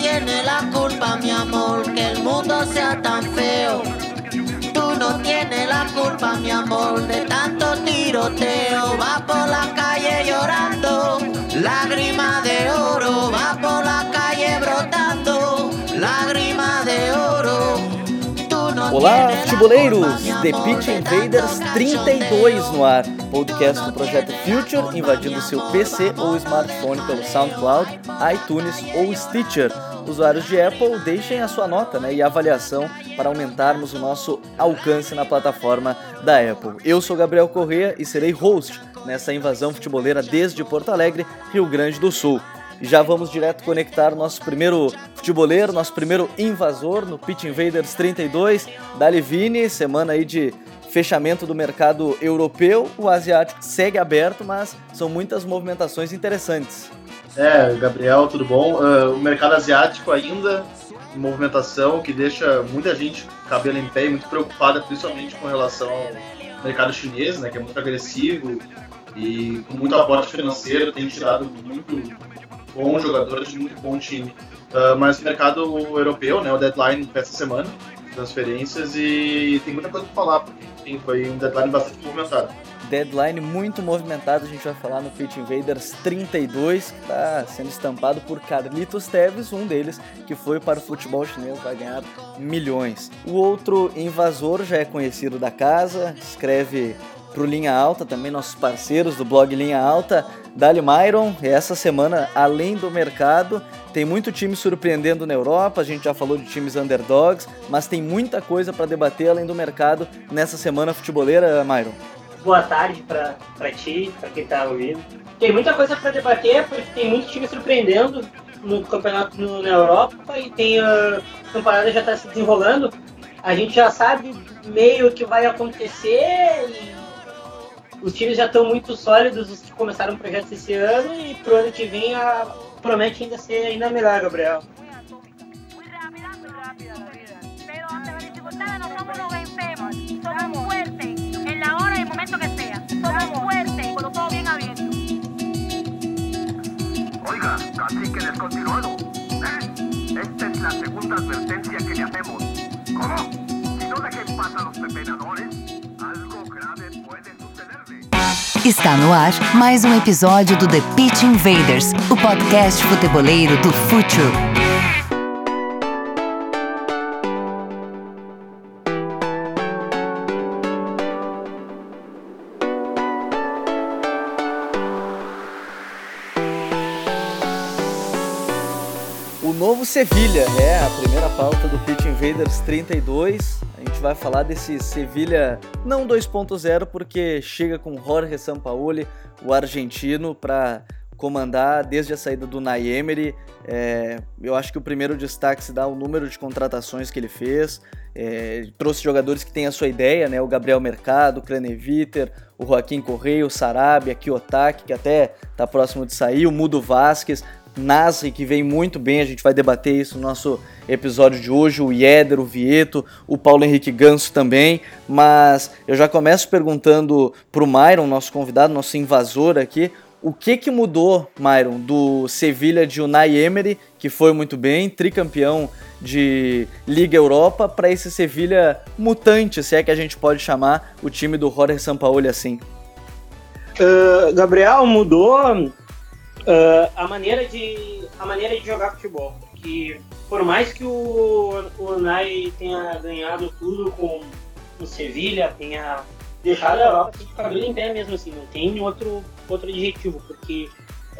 no tienes la culpa, mi amor, que el mundo sea tan feo. Tú no tienes la culpa, mi amor, de tanto tiroteo. Va por la calle llorando, lágrima de oro. Va por la calle brotando, lágrima de oro. No Olá, mi The Pitch de Invaders tanto 32 no ar. Podcast do projeto Future, invadindo seu PC ou smartphone pelo SoundCloud, iTunes ou Stitcher. Usuários de Apple, deixem a sua nota né, e avaliação para aumentarmos o nosso alcance na plataforma da Apple. Eu sou Gabriel Corrêa e serei host nessa invasão futeboleira desde Porto Alegre, Rio Grande do Sul. Já vamos direto conectar nosso primeiro futeboleiro, nosso primeiro invasor no Pitch Invaders 32, Dali Vini, semana aí de fechamento do mercado europeu. O asiático segue aberto, mas são muitas movimentações interessantes. É, Gabriel, tudo bom? Uh, o mercado asiático ainda em movimentação, que deixa muita gente cabelo em pé e muito preocupada, principalmente com relação ao mercado chinês, né, que é muito agressivo e com muito aporte financeiro, tem tirado muito bons jogadores de muito bom time. Uh, mas o mercado europeu, né, o deadline para essa semana, transferências, e tem muita coisa para falar, porque enfim, foi um deadline bastante movimentado. Deadline muito movimentado, a gente vai falar no Pitch Invaders 32, que está sendo estampado por Carlitos Teves, um deles que foi para o futebol chinês, vai ganhar milhões. O outro invasor já é conhecido da casa, escreve pro Linha Alta, também nossos parceiros do blog Linha Alta, Dali Myron, essa semana, além do mercado, tem muito time surpreendendo na Europa, a gente já falou de times underdogs, mas tem muita coisa para debater além do mercado nessa semana futeboleira, Myron. Boa tarde para ti, para quem tá ouvindo. Tem muita coisa para debater, porque tem muito time surpreendendo no campeonato no, na Europa e tem a temporada já está se desenrolando. A gente já sabe meio que vai acontecer e os times já estão muito sólidos, os que começaram o projeto esse ano e pro ano que vem a, promete ainda ser ainda melhor, Gabriel. Pero momento que sea. Somos fuertes con los ojos bien abiertos. Oiga, cacique descontinuado. ¿Eh? Esta es la segunda advertencia que le hacemos. ¿Cómo? Si no dejen pasar a los pepenadores, algo grave puede sucederle. Está no ar mais um episódio do The Pitch Invaders, o podcast futeboleiro do Futuro. Novo Sevilha é a primeira pauta do Pitch Invaders 32. A gente vai falar desse Sevilha não 2.0 porque chega com Jorge Sampaoli, o argentino, para comandar desde a saída do Nay Emery. É, eu acho que o primeiro destaque se dá ao número de contratações que ele fez. É, trouxe jogadores que têm a sua ideia, né? O Gabriel Mercado, o Craneviter, o Joaquim Correia, o Sarabia, Kiyotaki, que até está próximo de sair, o Mudo Vasquez, Nasri, que vem muito bem, a gente vai debater isso no nosso episódio de hoje, o Ieder, o Vieto, o Paulo Henrique Ganso também, mas eu já começo perguntando pro Myron, nosso convidado, nosso invasor aqui, o que que mudou, Myron, do Sevilha de Unai Emery, que foi muito bem, tricampeão de Liga Europa, para esse Sevilha mutante, se é que a gente pode chamar o time do Jorge Sampaoli assim? Uh, Gabriel mudou Uh, a maneira de a maneira de jogar futebol que por mais que o, o Nai tenha ganhado tudo com o Sevilha tenha deixado a Europa assim, de cabelo em pé mesmo assim não tem outro outro adjetivo porque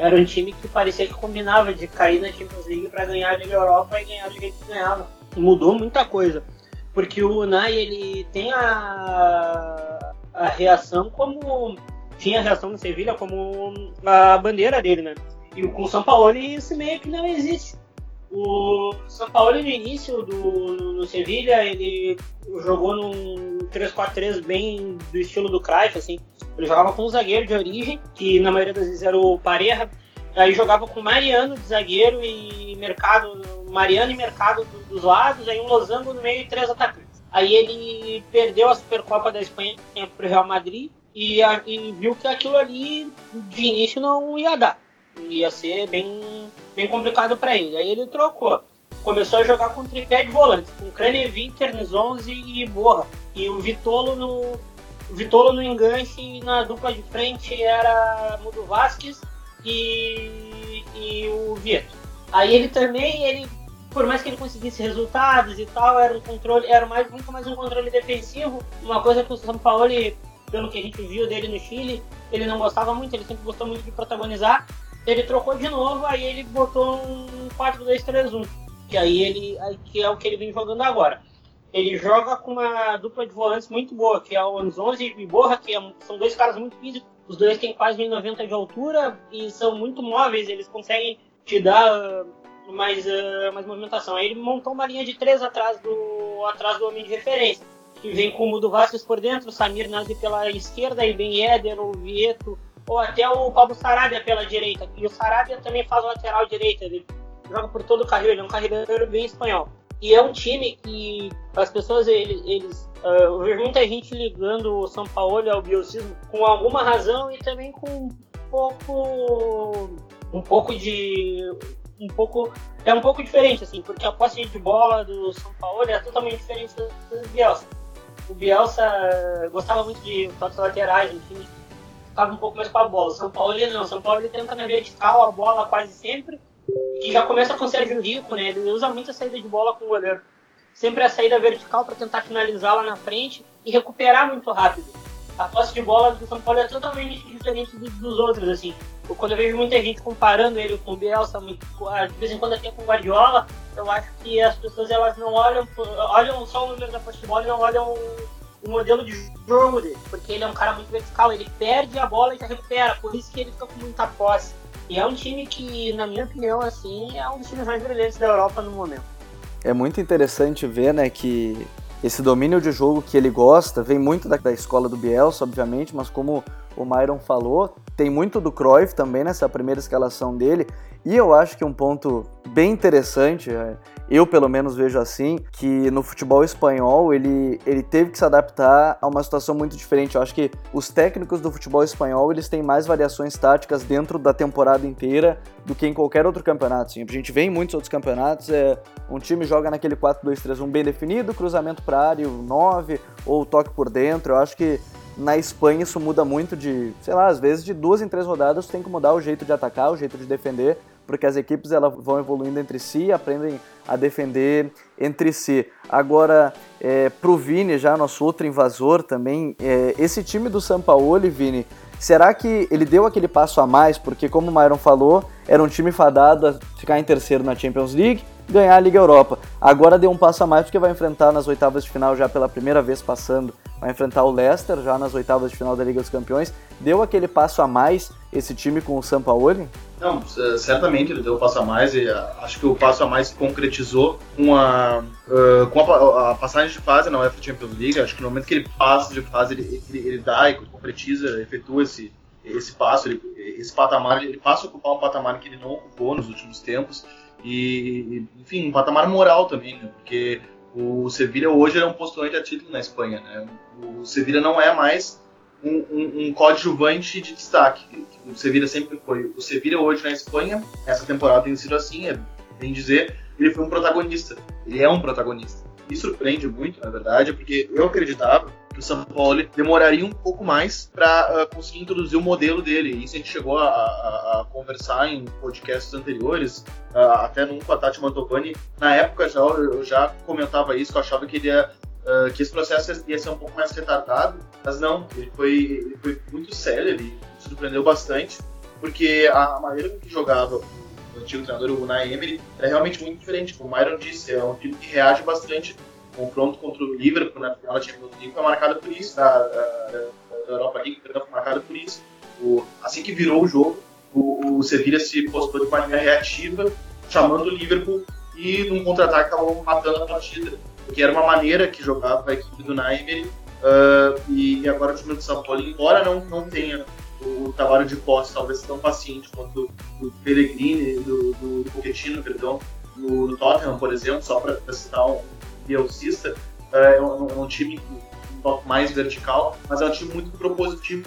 era um time que parecia que combinava de cair na Champions League para ganhar a Liga Europa e ganhar do jeito que ganhava. Mudou muita coisa porque o Nai ele tem a, a reação como tinha a reação no Sevilha como a bandeira dele, né? E com o São Paulo isso meio que não existe. O São Paulo no início do no, Sevilha, ele jogou num 3-4-3 bem do estilo do Cruyff, assim. Ele jogava com um zagueiro de origem, que na maioria das vezes era o Pareja. Aí jogava com Mariano de zagueiro e Mercado, Mariano e Mercado dos lados, aí um losango no meio e três atacantes. Aí ele perdeu a Supercopa da Espanha para o Real Madrid, e, a, e, viu que aquilo ali de início não ia dar. Ia ser bem, bem complicado para ele. Aí ele trocou. Começou a jogar com tripé de volantes, com Cranevin, Ternzonzi e Borra. E o Vitolo no, o Vitolo no enganche e na dupla de frente era Mudo Vasquez e, e o Vieto. Aí ele também, ele, por mais que ele conseguisse resultados e tal, era um controle, era mais, muito mais um controle defensivo, uma coisa que o São Paulo, pelo que a gente viu dele no Chile, ele não gostava muito, ele sempre gostou muito de protagonizar. Ele trocou de novo, aí ele botou um 4-2-3-1, que aí ele, que é o que ele vem jogando agora. Ele joga com uma dupla de volantes muito boa, que é o Anzonzi e Borra, que é, são dois caras muito físicos. Os dois têm quase 1,90 de altura e são muito móveis, eles conseguem te dar uh, mais, uh, mais movimentação. Aí ele montou uma linha de três atrás do, atrás do homem de referência, que vem com o Mudo Vasquez por dentro, o Samir Nazi pela esquerda, e Ben Éder, o Vieto, ou até o Pablo Sarabia pela direita. E o Sarabia também faz o lateral direita, ele joga por todo o carril, ele é um carregador bem espanhol. E é um time que as pessoas, eles, eles uh, eu vejo muita gente ligando o São Paulo ao biocismo com alguma razão e também com um pouco, um pouco de, um pouco, é um pouco diferente assim, porque a posse de bola do São Paulo é totalmente diferente do Bielsa. O Bielsa gostava muito de toques laterais, enfim, ficava um pouco mais com a bola. São Paulo ele não, São Paulo ele tenta na vertical a bola quase sempre que já começa com o Sérgio Rico, né? Ele usa muito a saída de bola com o goleiro. Sempre a saída vertical para tentar finalizar lá na frente e recuperar muito rápido. A posse de bola do São Paulo é totalmente diferente dos outros, assim. Quando eu vejo muita gente comparando ele com o Bielsa, de vez em quando até com o Guardiola, eu acho que as pessoas elas não olham, olham só o número da posse de bola e não olham o modelo de jogo dele, porque ele é um cara muito vertical, ele perde a bola e já recupera, por isso que ele fica com muita posse. E é um time que, na minha opinião, assim, é um dos times mais brilhantes da Europa no momento. É muito interessante ver, né, que esse domínio de jogo que ele gosta vem muito da, da escola do Bielsa, obviamente, mas como o Myron falou, tem muito do Cruyff também nessa primeira escalação dele. E eu acho que um ponto bem interessante, é, eu pelo menos vejo assim, que no futebol espanhol ele, ele teve que se adaptar a uma situação muito diferente. Eu acho que os técnicos do futebol espanhol eles têm mais variações táticas dentro da temporada inteira do que em qualquer outro campeonato. Sim, a gente vê em muitos outros campeonatos, é, um time joga naquele 4-2-3-1 bem definido, cruzamento para área, 9 ou toque por dentro. Eu acho que na Espanha isso muda muito de, sei lá, às vezes de duas em três rodadas tem que mudar o jeito de atacar, o jeito de defender, porque as equipes elas vão evoluindo entre si, aprendem a defender entre si. Agora, é, pro Vini, já nosso outro invasor também, é, esse time do Sampaoli, Vini, será que ele deu aquele passo a mais? Porque, como o Myron falou, era um time fadado a ficar em terceiro na Champions League, ganhar a Liga Europa. Agora deu um passo a mais porque vai enfrentar nas oitavas de final já pela primeira vez passando, vai enfrentar o Leicester já nas oitavas de final da Liga dos Campeões. Deu aquele passo a mais esse time com o Sampaoli? Não, certamente ele deu um passo a mais e ah, acho que o passo a mais se concretizou com a, uh, com a, a, passagem de fase na UEFA Champions League. Acho que no momento que ele passa de fase, ele, ele, ele dá e concretiza, efetua esse, esse passo, ele, esse patamar, ele passa a ocupar um patamar que ele não ocupou nos últimos tempos. E, enfim, um patamar moral também, né? porque o Sevilla hoje é um postulante a título na Espanha. Né? O Sevilla não é mais um, um, um coadjuvante de destaque. O Sevilla sempre foi. O Sevilla hoje na Espanha, essa temporada tem sido assim, é bem dizer, ele foi um protagonista. Ele é um protagonista. Me surpreende muito, na verdade, porque eu acreditava que o São Paulo demoraria um pouco mais para uh, ah, conseguir introduzir o modelo dele. Isso a gente chegou a, a, a conversar em podcasts anteriores, uh, até num com a Tati Mantovani. Na época já, eu já comentava isso, que eu achava que ele ia uh, que esse processo ia ser um pouco mais retardado, mas não, ele foi, ele foi muito sério, ele surpreendeu bastante, porque a maneira que jogava o antigo treinador, o Unai Emery, era realmente muito diferente. Como o Myron disse, é um time que reage bastante. Confronto contra o Liverpool na final da Champions League foi marcado por isso, da, da, Europa League foi marcado por isso. O, assim que virou o jogo, o, o Sevilla se postou de maneira reativa, chamando o Liverpool e num contra-ataque acabou matando a partida que era uma maneira que jogava a equipe do Naimer uh, e agora o time do São Paulo, embora não, não tenha o trabalho de posse talvez tão paciente quanto do Pellegrini, do, do Pochettino, perdão, no, no, Tottenham, por exemplo, só para citar um bielcista, uh, é, um, é um time mais vertical, mas é um time muito propositivo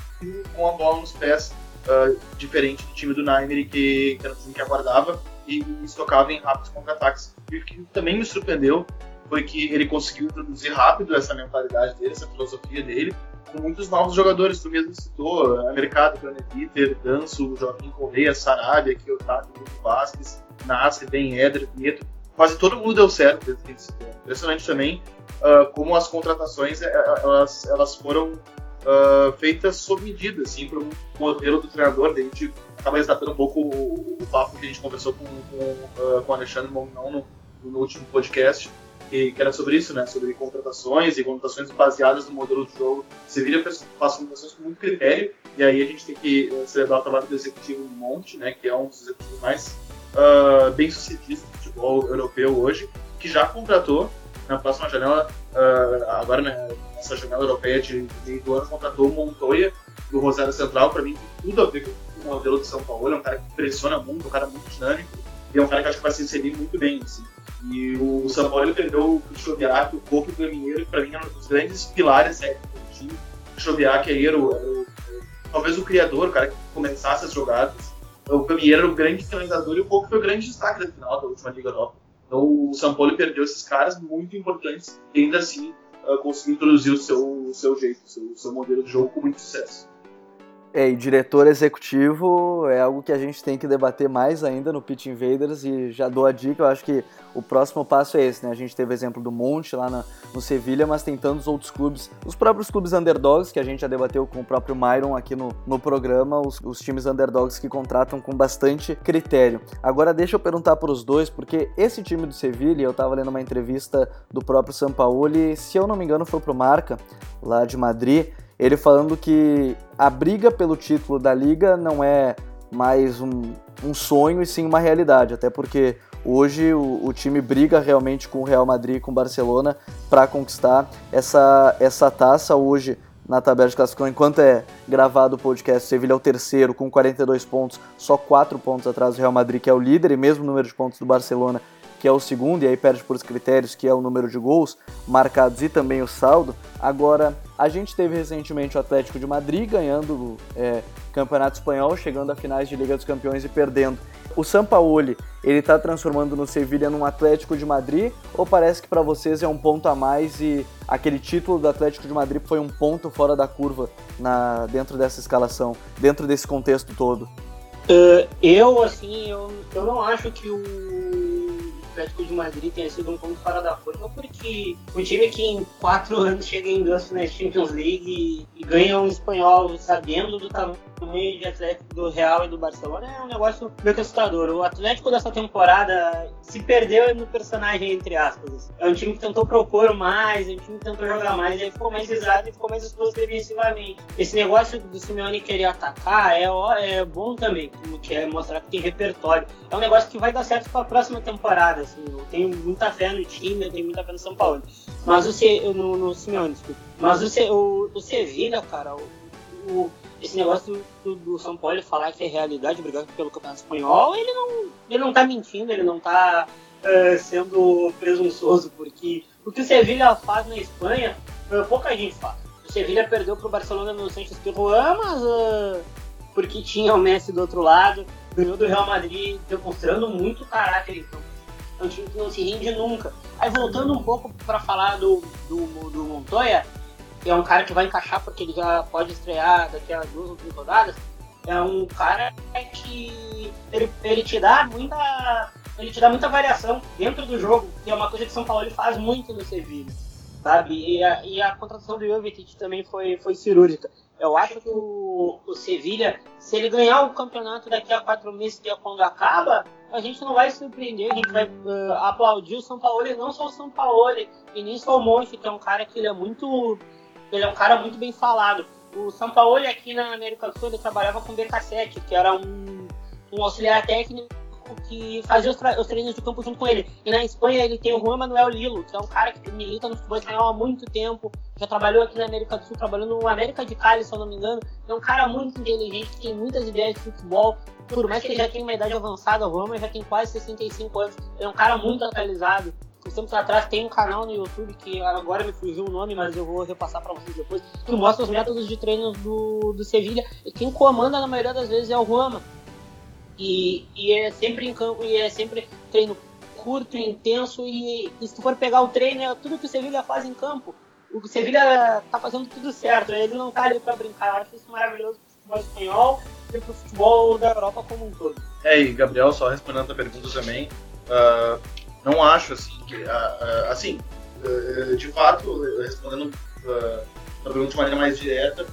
com a bola nos pés, uh, diferente do time do Naimer que, que era um time que aguardava e estocava em rápidos contra-ataques. E o que também me surpreendeu foi que ele conseguiu introduzir rápido essa mentalidade dele, essa filosofia dele, com muitos novos jogadores, tu mesmo citou, Mercado, Peter, Danço, Joaquim Correia, Sarabia, Kiyotaki, Vasquez, Nasser, Ben Eder, Pietro, quase todo mundo deu certo ele citou. Impressionante também uh, como as contratações eh, eh, elas, elas foram uh, feitas sob medida, assim, para o modelo do treinador. A gente acaba resgatando um pouco o, o, papo que a gente conversou com, com, uh, com o Alexandre Mongnão no, no último podcast, que, que, era sobre isso, né? Sobre contratações e contratações baseadas no modelo de jogo. Sevilha faz contratações com muito critério, e aí a gente tem que uh, celebrar o trabalho do executivo Monte, né? Que é um dos executivos mais uh, bem sucedidos do futebol europeu hoje, que já contratou na próxima janela, uh, agora né, nessa janela europeia de meio do ano, contratou o Montoya do Rosário Central, para mim tem tudo a ver com o modelo de São Paulo, é um cara que pressiona muito, um cara muito dinâmico, e é um cara que acho que vai se inserir muito bem, assim. E o São Paulo ele perdeu o Choviak, o Coco e o que para mim eram os grandes pilares técnicos do time. O Choviak aí era, o, era o, talvez o criador, o cara que começasse as jogadas. O Gaminheiro era o grande finalizador e o Coco foi o grande destaque da final da última Liga Europa. Então o São Paulo perdeu esses caras muito importantes e ainda assim uh, conseguiu introduzir o seu, o seu jeito, o seu, o seu modelo de jogo com muito sucesso. É, e diretor executivo é algo que a gente tem que debater mais ainda no Pitch Invaders e já dou a dica, eu acho que o próximo passo é esse, né? A gente teve o exemplo do Monte lá na, no Sevilha, mas tem tantos outros clubes, os próprios clubes underdogs, que a gente já debateu com o próprio Myron aqui no, no programa, os, os times underdogs que contratam com bastante critério. Agora deixa eu perguntar para os dois, porque esse time do Sevilha, eu estava lendo uma entrevista do próprio Sampaoli, se eu não me engano foi pro Marca, lá de Madrid, ele falando que a briga pelo título da liga não é mais um, um sonho e sim uma realidade, até porque hoje o, o, time briga realmente com o Real Madrid e com o Barcelona para conquistar essa, essa taça hoje na tabela de classificação. Enquanto é gravado o podcast, o Sevilla é o terceiro com 42 pontos, só 4 pontos atrás do Real Madrid, que é o líder, e mesmo número de pontos do Barcelona, que é o segundo, e aí perde por os critérios, que é o número de gols marcados e também o saldo. Agora, a gente teve recentemente o Atlético de Madrid ganhando é, Campeonato Espanhol, chegando a finais de Liga dos Campeões e perdendo. O Sampaoli, ele está transformando no Sevilha num Atlético de Madrid ou parece que para vocês é um ponto a mais e aquele título do Atlético de Madrid foi um ponto fora da curva na, dentro dessa escalação, dentro desse contexto todo? Uh, eu, assim, eu, eu não acho que o Atlético de Madrid tenha sido um ponto fora da curva, porque o time que em quatro anos chega em duas finais Champions League e, e ganha um espanhol sabendo do tamanho de Atlético do Real e do Barcelona é um negócio meio assustador. O Atlético dessa temporada se perdeu no personagem, entre aspas. É um time que tentou propor mais, é um time que tentou jogar mais, e ficou mais exato e ficou mais exposto defensivamente. Esse negócio do Simeone querer atacar é, é bom também, que é mostrar que tem repertório. É um negócio que vai dar certo para a próxima temporada. Assim. Eu tenho muita fé no time, eu tenho muita fé no São Paulo. Mas o C, no, no Simeone, desculpa. Mas o, C, o, o Sevilla, cara, o, o esse negócio do, do, São Paulo falar que é realidade, obrigado pelo Campeonato Espanhol, ele não, ele não tá mentindo, ele não tá uh, sendo presunçoso, porque o que o Sevilla faz na Espanha, uh, pouca gente faz. O Sevilla perdeu pro Barcelona no Sanches Pirroan, mas uh, porque tinha o Messi do outro lado, ganhou do Real Madrid, demonstrando muito caráter então É um time que não se rende nunca. Aí voltando um pouco para falar do, do, do Montoya, é um cara que vai encaixar porque ele já pode estrear daqui a duas ou três rodadas. É um cara que ele, ele te dá muita ele te dá muita variação dentro do jogo, que é uma coisa que São Paulo faz muito no Sevilla, sabe? E a, e a contratação do Jovetic também foi, foi cirúrgica. Eu acho que o, o Sevilha, se ele ganhar o campeonato daqui a quatro meses, que é quando acaba, a gente não vai surpreender, a gente vai uh, aplaudir o São Paulo, e não só o São Paulo, e nem só o Monte, que é um cara que ele é muito ele é um cara muito bem falado. O São Paulo aqui na América do Sul ele trabalhava com o BK7, que era um, um auxiliar técnico que fazia os, os, treinos de campo junto com ele. E na Espanha ele tem o Juan Manuel Lilo, que é um cara que milita no futebol espanhol há muito tempo, já trabalhou aqui na América do Sul, trabalhou no América de Cali, se eu não me engano. É um cara muito inteligente, tem muitas ideias de futebol. Por mais que ele já tenha uma idade avançada, o Juan já tem quase 65 anos. É um cara muito atualizado uns tempos atrás tem um canal no YouTube que agora me fugiu o nome, mas eu vou repassar para vocês depois, que mostra os métodos de treino do, do Sevilha. E quem comanda na maioria das vezes é o Roma. E, e é sempre em campo, e é sempre treino curto, intenso, e, e se tu for pegar o treino, é tudo que o Sevilha faz em campo. O Sevilha tá fazendo tudo certo, ele não tá ali pra brincar. Eu acho isso maravilhoso pro futebol espanhol e pro futebol da Europa como um todo. É, e Gabriel, só respondendo a pergunta também, uh, não acho assim que. Uh, uh, assim, de fato, respondendo a pergunta de maneira mais direta,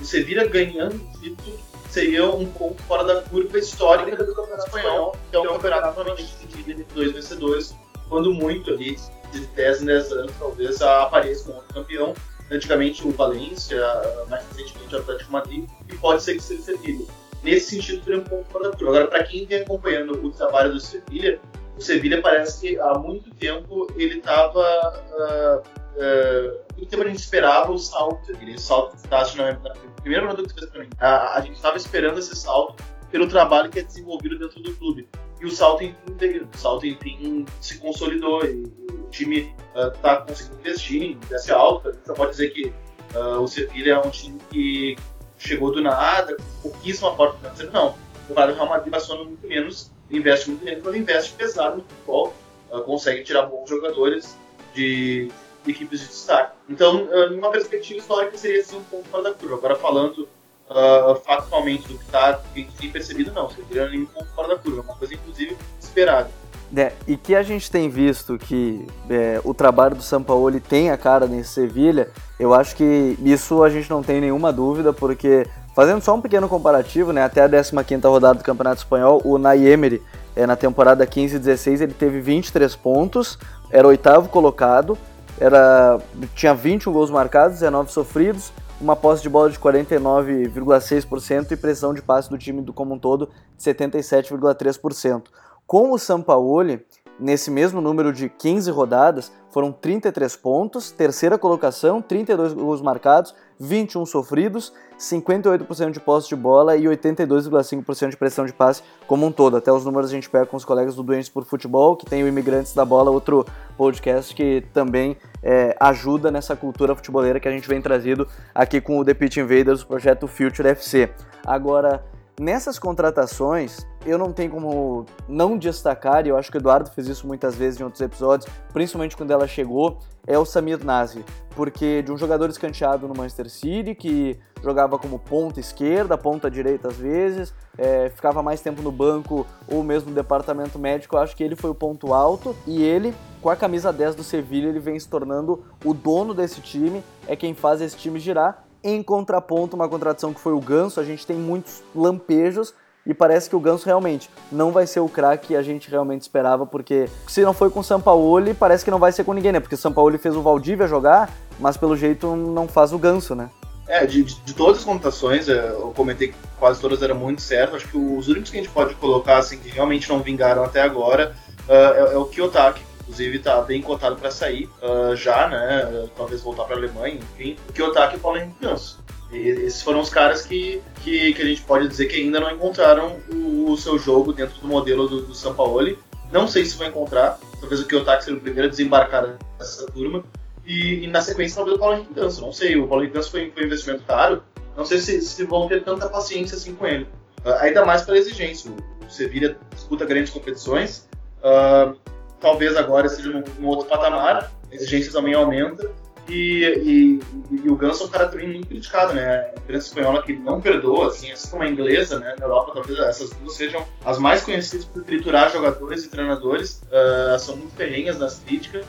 o Sevilha ganhando o título seria um ponto fora da curva histórica do Campeonato Espanhol, que é um campeonato normalmente dividido entre dois vencedores, quando muito ali, de 10 em 10 anos, talvez apareça um outro campeão. Antigamente o Valência, mais recentemente o Atlético Madrid, e pode ser que seja o Sevilha. Nesse sentido, seria um ponto fora da curva. Agora, para quem vem acompanhando o trabalho do Sevilha, o Sevilha parece que há muito tempo ele estava. Uh, uh, muito tempo a gente esperava o salto, aquele salto que você na, na primeira pergunta que fez para mim. A, a gente estava esperando esse salto pelo trabalho que é desenvolvido dentro do clube. E o salto, enfim. O salto, enfim, se consolidou. E o time está uh, conseguindo investir essa alta. A gente pode dizer que uh, o Sevilha é um time que chegou do nada, com pouquíssima porta financeira. Não. O Real Madrid passou muito menos investe muito dinheiro, mas investe pesado no futebol, uh, consegue tirar bons jogadores de, equipes de destaque. Então, uh, numa perspectiva histórica, seria assim um ponto fora da curva. Agora, falando uh, factualmente do que está tem percebido, não, seria nenhum ponto fora da curva, uma coisa, inclusive, esperada. É, e que a gente tem visto que é, o trabalho do Sampaoli tem a cara nesse Sevilha, eu acho que isso a gente não tem nenhuma dúvida, porque Fazendo só um pequeno comparativo, né, até a 15ª rodada do Campeonato Espanhol, o Nay Emery, é, na temporada 15-16, ele teve 23 pontos, era oitavo colocado, era, tinha 21 gols marcados, 19 sofridos, uma posse de bola de 49,6% e pressão de passe do time do como um todo de 77,3%. Com o Sampaoli, nesse mesmo número de 15 rodadas, foram 33 pontos, terceira colocação, 32 gols marcados, 21 sofridos, 58% de posse de bola e 82,5% de pressão de passe como um todo. Até os números a gente pega com os colegas do Doentes por Futebol, que tem o Imigrantes da Bola, outro podcast que também é, ajuda nessa cultura futeboleira que a gente vem trazido aqui com o The Pitch Invaders, o projeto Future FC. Agora, Nessas contratações, eu não tenho como não destacar, e eu acho que o Eduardo fez isso muitas vezes em outros episódios, principalmente quando ela chegou, é o Samir Nasri, porque de um jogador escanteado no Manchester City, que jogava como ponta esquerda, ponta direita às vezes, é, ficava mais tempo no banco ou mesmo no departamento médico, eu acho que ele foi o ponto alto, e ele, com a camisa 10 do Sevilha, ele vem se tornando o dono desse time, é quem faz esse time girar, em contraponto, uma contradição que foi o Ganso, a gente tem muitos lampejos e parece que o Ganso realmente não vai ser o craque que a gente realmente esperava, porque se não foi com o Sampaoli, parece que não vai ser com ninguém, né? Porque o Sampaoli fez o Valdívia jogar, mas pelo jeito não faz o Ganso, né? É, de, de, todas as contratações, é, eu comentei que quase todas eram muito certas. Acho que os únicos que a gente pode colocar, assim, que realmente não vingaram até agora, uh, é, é, o Kiyotaki, inclusive está bem cotado para sair uh, já, né? Talvez voltar para a Alemanha, enfim. O Kiyotaki e o Paulo Henrique Ganso. E esses foram os caras que, que, que, a gente pode dizer que ainda não encontraram o, o seu jogo dentro do modelo do, do Sampaoli. Não sei se vão encontrar. Talvez o Kiyotaki seja o primeiro a desembarcar nessa turma. E, e na sequência talvez o Paulo Henrique Ganso. Não sei, o Paulo Henrique Ganso foi, foi um investimento caro. Não sei se, se vão ter tanta paciência assim com ele. Uh, ainda mais pela exigência. O Sevilla disputa grandes competições. Uh, talvez agora seja num, num outro patamar, a exigência também aumenta. E, e, e, o Ganso é um cara também muito criticado, né? A imprensa espanhola que não perdoa, assim, assim como a inglesa, né? Na Europa, talvez essas duas sejam as mais conhecidas por triturar jogadores e treinadores, uh, são muito ferrenhas nas críticas.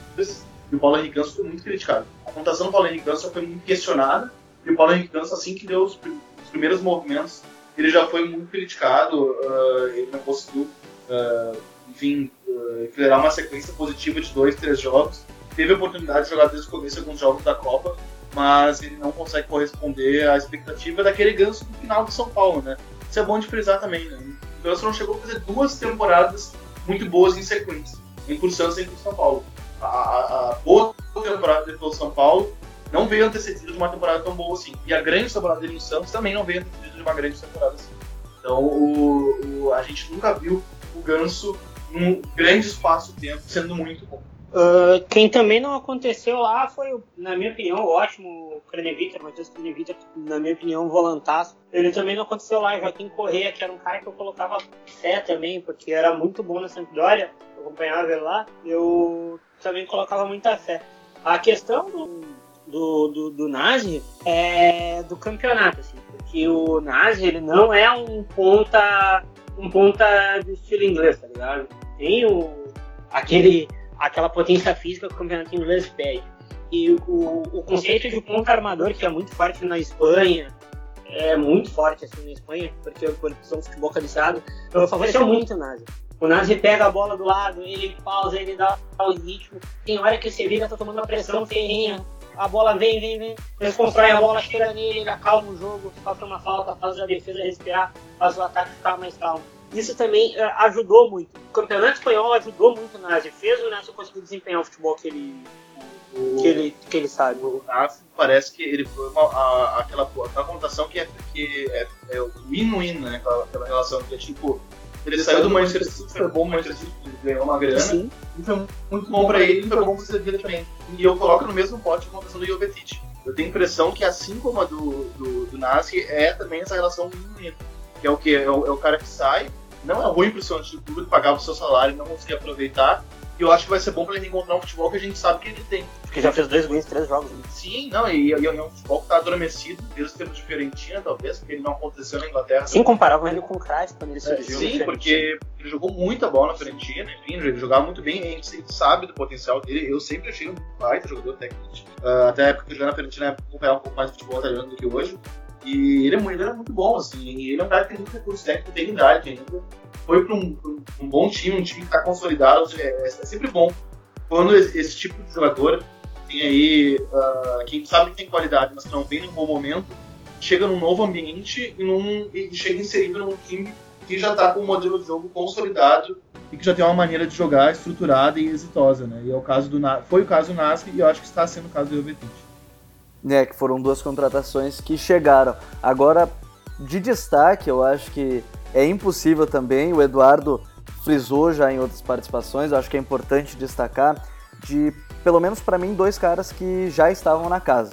E o Paulo Henrique Ganso foi muito criticado. A contação do Paulo Henrique Ganso foi muito questionada, e o Paulo Henrique Ganso, assim que deu os, os primeiros movimentos, ele já foi muito criticado, uh, ele não conseguiu, uh, enfim, enfileirar uma sequência positiva de dois, três jogos. Teve a oportunidade de jogar desde o começo alguns jogos da Copa, mas ele não consegue corresponder à expectativa daquele ganso no final de São Paulo, né? Isso é bom de frisar também, né? O Ganso não chegou a fazer duas temporadas muito boas em sequência, em por Santos e em São Paulo. A, a, a boa temporada dele pelo São Paulo não veio antecedida de uma temporada tão boa assim. E a grande temporada dele no Santos também não veio antecedida de uma grande temporada assim. Então o, o, a gente nunca viu o Ganso um grande espaço-tempo sendo muito bom. Uh, quem também não aconteceu lá foi, na minha opinião, o ótimo Kraneviter, Matheus Kraneviter, na minha opinião, volantaço. Ele também não aconteceu lá, Joaquim Correia, que era um cara que eu colocava fé também, porque era muito bom na Sampdoria, eu acompanhava ele lá, eu também colocava muita fé. A questão do, do, do, do Nazi é do campeonato, assim, porque o Nazi ele não é um ponta um ponta do estilo inglês, tá ligado? Tem o, aquele aquela potência física que o campeonato inglês pede. E o, o conceito de ponta armador, que é muito forte na Espanha, é muito forte assim na Espanha, porque por são futebol cabeçado, favoreceu muito o Nazi. O Nazi pega a bola do lado, ele pausa, ele dá o ritmo. Tem hora que o Sevilla tá tomando a pressão ferrinha, a bola vem, vem, vem, eles constroem a bola, chega nele, ele acalma o jogo, faz uma falta, faz a defesa respirar, faz o ataque ficar mais calmo. Isso também uh, ajudou muito. O campeonato espanhol ajudou muito o Nazi, fez o Nazi conseguir desempenhar o futebol que ele, O- que ele, que ele sabe. O Nazi parece que ele foi uma, a- aquela, aquela conotação que é, que é, é o win-win, né? Aquela, aquela relação que é tipo. Ele saiu do Manchester City, foi bom o Manchester City, ganhou uma grana, Sim. e foi muito bom pra ele, foi bom pro Sevilla também. E eu coloco no mesmo pote com a questão do Jovetic. Eu tenho a impressão que, assim como a do, do, do Nazi, é também essa relação win-win. Que é o que? É o, é o cara que sai, não é ruim pro seu antigo clube, pagava o seu salário e não conseguia aproveitar. E eu acho que vai ser bom pra ele encontrar um futebol que a gente sabe que ele tem. Porque já fez dois gols em três jogos. né? Sim, não, e, e é um futebol que tá adormecido desde os tempos de Fiorentina, talvez, porque ele não aconteceu na Inglaterra. Sim, comparavam ele com o Cruyff quando ele É, surgiu. sim, né? porque ele jogou muita bola na Fiorentina, enfim, ele jogava muito bem, a gente sempre sabe do potencial dele. Eu sempre achei um baita jogador técnico. Ah, até a época que ele jogava na Fiorentina, acompanhava um pouco mais de futebol italiano do que hoje. E ele é, muito, ele é muito bom, assim, e ele é um cara que tem muito recurso técnico, tem idade ainda. Foi para um, um- bom time, um time que está consolidado, é, é sempre bom. Quando esse, esse tipo de jogador tem aí, ah, quem sabe que tem qualidade, mas que não vem num bom momento, chega num novo ambiente e, num, e chega inserido num time que já está com um modelo de jogo consolidado e que já tem uma maneira de jogar estruturada e exitosa, né? E é o caso do foi o caso do Nasri e eu acho que está sendo o caso do Jovetic. Né, que foram duas contratações que chegaram. Agora, de destaque, eu acho que é impossível também, o Eduardo frisou já em outras participações, acho que é importante destacar, de pelo menos para mim, dois caras que já estavam na casa.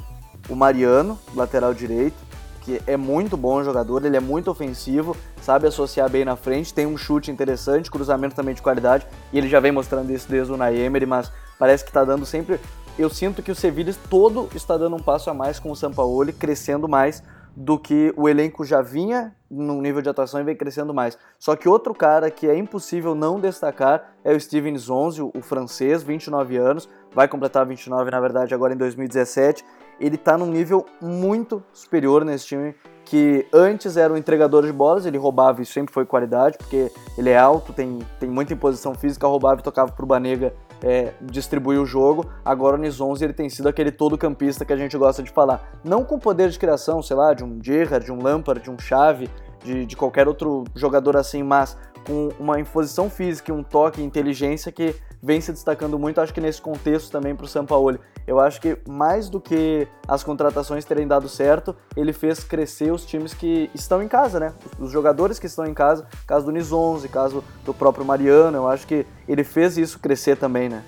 O Mariano, lateral direito, que é muito bom jogador, ele é muito ofensivo, sabe associar bem na frente, tem um chute interessante, cruzamento também de qualidade, e ele já vem mostrando isso desde o Naemery, mas parece que está dando sempre eu sinto que o Sevilla todo está dando um passo a mais com o Sampaoli, crescendo mais do que o elenco já vinha no nível de atuação e vem crescendo mais. Só que outro cara que é impossível não destacar é o Steven Zonzi, o francês, 29 anos, vai completar 29 na verdade agora em 2017. Ele está num nível muito superior nesse time que antes era um entregador de bolas, ele roubava e sempre foi qualidade, porque ele é alto, tem, tem muita imposição física, roubava e tocava pro Banega é, distribuir o jogo. Agora o Nizonzi ele tem sido aquele todo campista que a gente gosta de falar. Não com poder de criação, sei lá, de um Gerrard, de um Lampard, de um Xavi, de, de qualquer outro jogador assim, mas com uma imposição física um toque inteligência que vem se destacando muito, acho que nesse contexto também para o Sampaoli. Eu acho que mais do que as contratações terem dado certo, ele fez crescer os times que estão em casa, né? Os jogadores que estão em casa, caso do Nizonzi, caso do próprio Mariano, eu acho que ele fez isso crescer também, né?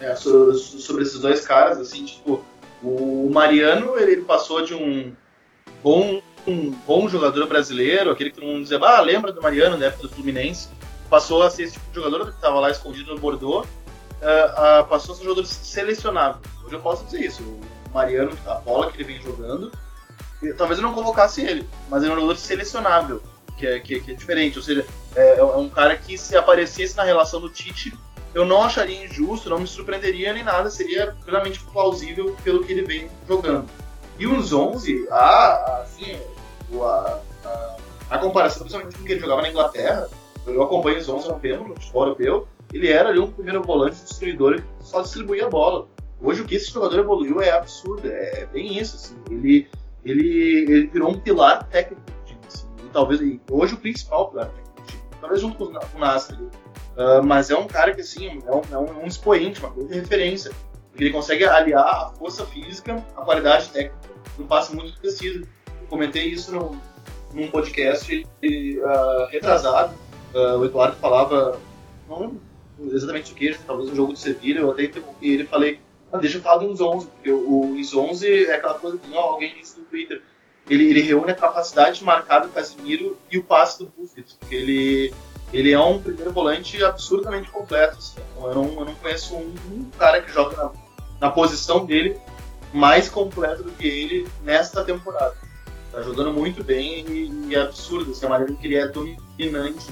É, so- sobre esses dois caras, assim, tipo, o Mariano, ele passou de um bom, um bom jogador brasileiro, aquele que todo mundo dizia, ah, lembra do Mariano, da época do Fluminense, passou a ser esse tipo de jogador que estava lá escondido no Bordeaux, ah, ah, passou a ser um jogador selecionável. Hoje eu posso dizer isso, o Mariano, a bola que ele vem jogando, talvez eu não colocasse ele, mas ele é um jogador selecionável, que é, que, que é diferente, ou seja, é, é um cara que se aparecesse na relação do Tite, eu não acharia injusto, não me surpreenderia nem nada, seria plenamente plausível pelo que ele vem jogando. E uns 11, a, assim, a, a, a comparação, principalmente com o que ele jogava na Inglaterra, eu acompanho os 11 há um no futebol europeu, ele era ali um primeiro volante destruidor que só distribuía a bola. Hoje o que esse jogador evoluiu é absurdo, é, é bem isso, assim, ele, ele, ele virou um pilar técnico do time, assim, e talvez, e hoje o principal pilar técnico do time, talvez junto com com o Nasri, Uh, mas é um cara que, assim, é um, é um, um expoente, uma grande referência. Porque ele consegue aliar a força física à qualidade técnica. Um passe muito preciso. Eu comentei isso no, num podcast uh, retrasado. Uh, o Eduardo falava, não exatamente o que, talvez um jogo de Sevilha, eu até interrompi ele e falei, ah, deixa eu falar dos 11, porque o, os 11 é aquela coisa que alguém disse no Twitter, ele, ele reúne a capacidade de marcar do Casimiro e o passe do Busquets, porque ele, ele é um primeiro volante absurdamente completo. Assim. Eu, não, eu não conheço um, um cara que joga na, na posição dele mais completo do que ele nesta temporada. Tá jogando muito bem e, e é absurdo, assim, a maneira que ele é dominante.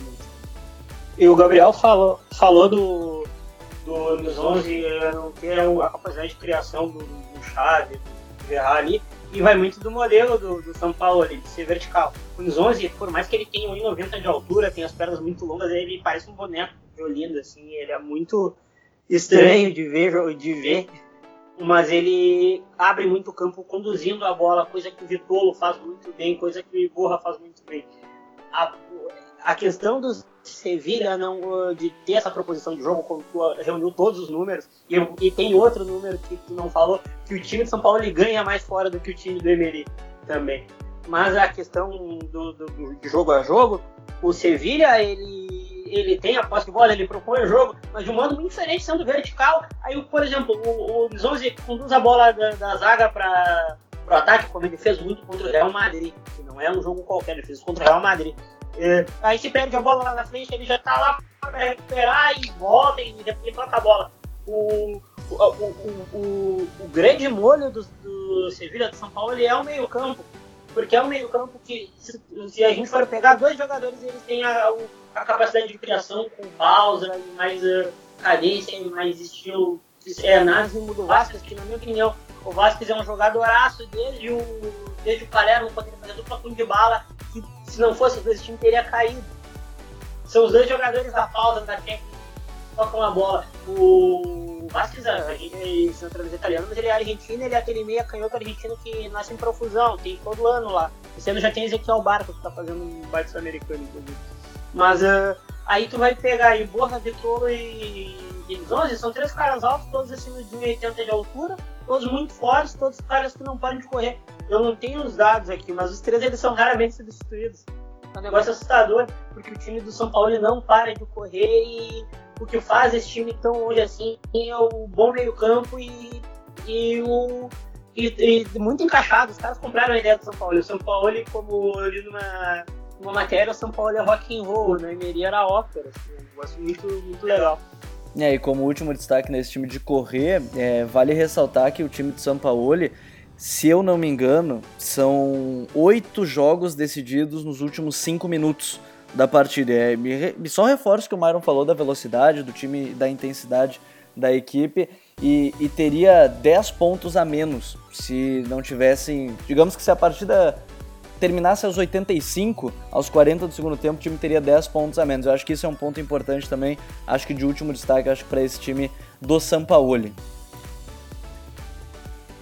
E o Gabriel falou, falou do, do, dos 11 não ter a capacidade de criação do, do do Verratti ali, e vai muito do modelo do, do São Paulo ali, de ser vertical. O Nzonzi, por mais que ele tenha 1,90 de altura, tem as pernas muito longas, ele parece um boneco de Olinda, assim, ele é muito estranho de ver, de ver, mas ele abre muito campo conduzindo a bola, coisa que o Vitolo faz muito bem, coisa que o Borra faz muito bem. A, a questão do Sevilha não de ter essa proposição de jogo, como tu reuniu todos os números, e, e, tem outro número que tu não falou, que o time de São Paulo ele ganha mais fora do que o time do Emery também. Mas a questão do, do, do jogo a jogo, o Sevilha ele, ele tem a posse de bola, ele propõe o jogo, mas de um modo muito diferente, sendo vertical. Aí, por exemplo, o, o conduz a bola da, da zaga para o ataque, como ele fez muito contra o Real Madrid, que não é um jogo qualquer, ele fez contra o Real Madrid. É, aí se perde a bola lá na frente, ele já tá lá para recuperar e volta e depois toca a bola. O, o, o, o, o grande molho do, do Sevilla de São Paulo ele é o meio campo, porque é um meio campo que se, se, a gente for pegar dois jogadores, eles têm a, a capacidade de criação com pausa mais uh, cadência e mais estilo é análise do Vasquez, que na minha opinião o Vasquez é um jogadoraço desde o, desde o Palermo, ele fazia dupla com de bala, que se não fosse os dois times teria caído. São os dois jogadores da pausa, da técnica, tocam a bola. O Vasquez a gente é centralista italiano, mas ele é argentino, ele é aquele meia canhoto argentino que nasce em profusão, tem todo ano lá. Esse ano já tem Ezequiel Barco que tá fazendo um baita americano, inclusive. Mas uh, aí tu vai pegar aí Borra, Vitolo e James 11, são três caras altos, todos acima de 1,80 de altura, todos muito fortes, todos caras que não podem correr. Eu não tenho os dados aqui, mas os três eles são raramente substituídos. É um negócio assustador, porque o time do São Paulo não para de correr e o que faz esse time tão hoje assim é o bom meio-campo e, e o. E, e, muito encaixado, os caras compraram a ideia do São Paulo. O São Paulo, como eu li numa, numa matéria, o São Paulo é rock and roll, né? Emery era ópera. Assim, um negócio muito, muito legal. É, e como último destaque nesse time de correr, é, vale ressaltar que o time de São Paulo se eu não me engano, são oito jogos decididos nos últimos cinco minutos da partida. É, me, só reforço que o Myron falou da velocidade do time, da intensidade da equipe e, e teria 10 pontos a menos se não tivessem. Digamos que se a partida terminasse aos 85, aos 40 do segundo tempo, o time teria 10 pontos a menos. Eu acho que isso é um ponto importante também. Acho que de último destaque, acho para esse time do Sampaoli.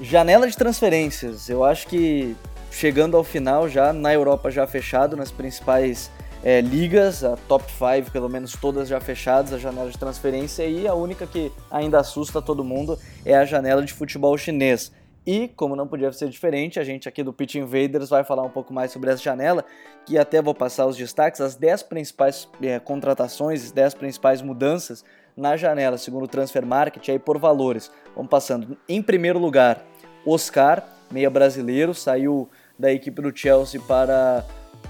Janela de transferências. Eu acho que chegando ao final já na Europa já fechado nas principais é, ligas, a top 5 pelo menos todas já fechadas, a janela de transferência e a única que ainda assusta todo mundo é a janela de futebol chinês. E, como não podia ser diferente, a gente aqui do Pitch Invaders vai falar um pouco mais sobre essa janela, que até vou passar os destaques, as 10 principais é, contratações, as 10 principais mudanças na janela, segundo o Transfer Market, aí por valores. Vamos passando. Em primeiro lugar, Oscar, meia brasileiro, saiu da equipe do Chelsea para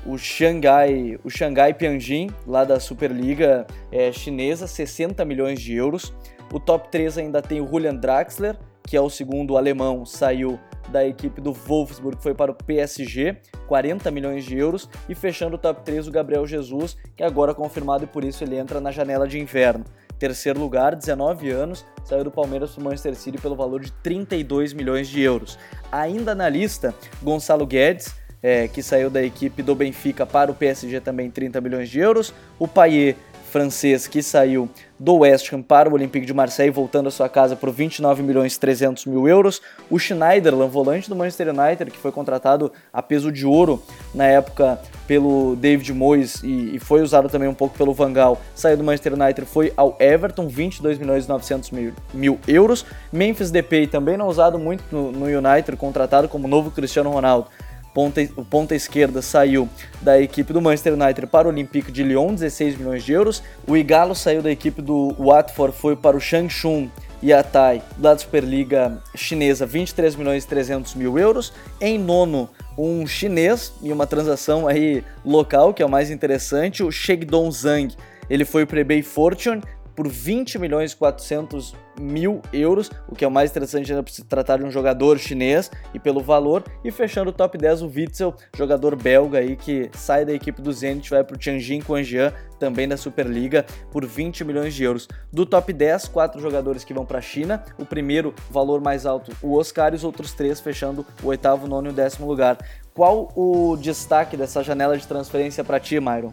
o Xangai, o Xangai Tianjin, lá da Superliga é, chinesa, 60 milhões de euros. O top 3 ainda tem o Julian Draxler, que é o segundo alemão, saiu da equipe do Wolfsburg, foi para o PSG, 40 milhões de euros. E fechando o top 3, o Gabriel Jesus, que agora confirmado e por isso ele entra na janela de inverno. Terceiro lugar, 19 anos, saiu do Palmeiras para o Manchester City pelo valor de 32 milhões de euros. Ainda na lista, Gonçalo Guedes, é, que saiu da equipe do Benfica para o PSG também 30 milhões de euros. O Payet francês que saiu do West Ham para o Olympique de Marseille, voltando à sua casa por 29 milhões 300 mil euros. O Schneiderlin, volante do Manchester United, que foi contratado a peso de ouro na época pelo David Moyes e, e foi usado também um pouco pelo Van Gaal, saiu do Manchester United, foi ao Everton, 22 milhões 900 mil, mil euros. Memphis Depay, também não usado muito no, no United, contratado como novo Cristiano Ronaldo, ponta, o ponta esquerda saiu da equipe do Manchester United para o Olympique de Lyon, 16 milhões de euros. O Igalo saiu da equipe do Watford, foi para o Changchun Yatai da Superliga Chinesa, 23 milhões e 300 mil euros. Em nono, um chinês e uma transação aí local, que é o mais interessante, o Shegdong Zhang. Ele foi para o eBay Fortune, por 20 milhões e 400 mil euros, o que é o mais interessante ainda por se tratar de um jogador chinês e pelo valor. E fechando o top 10, o Witzel, jogador belga aí que sai da equipe do Zenit, vai para o Tianjin Quanjian, também da Superliga, por 20 milhões de euros. Do top 10, quatro jogadores que vão para a China. O primeiro, valor mais alto, o Oscar, e os outros três fechando o oitavo, nono e o décimo lugar. Qual o destaque dessa janela de transferência para ti, Myron?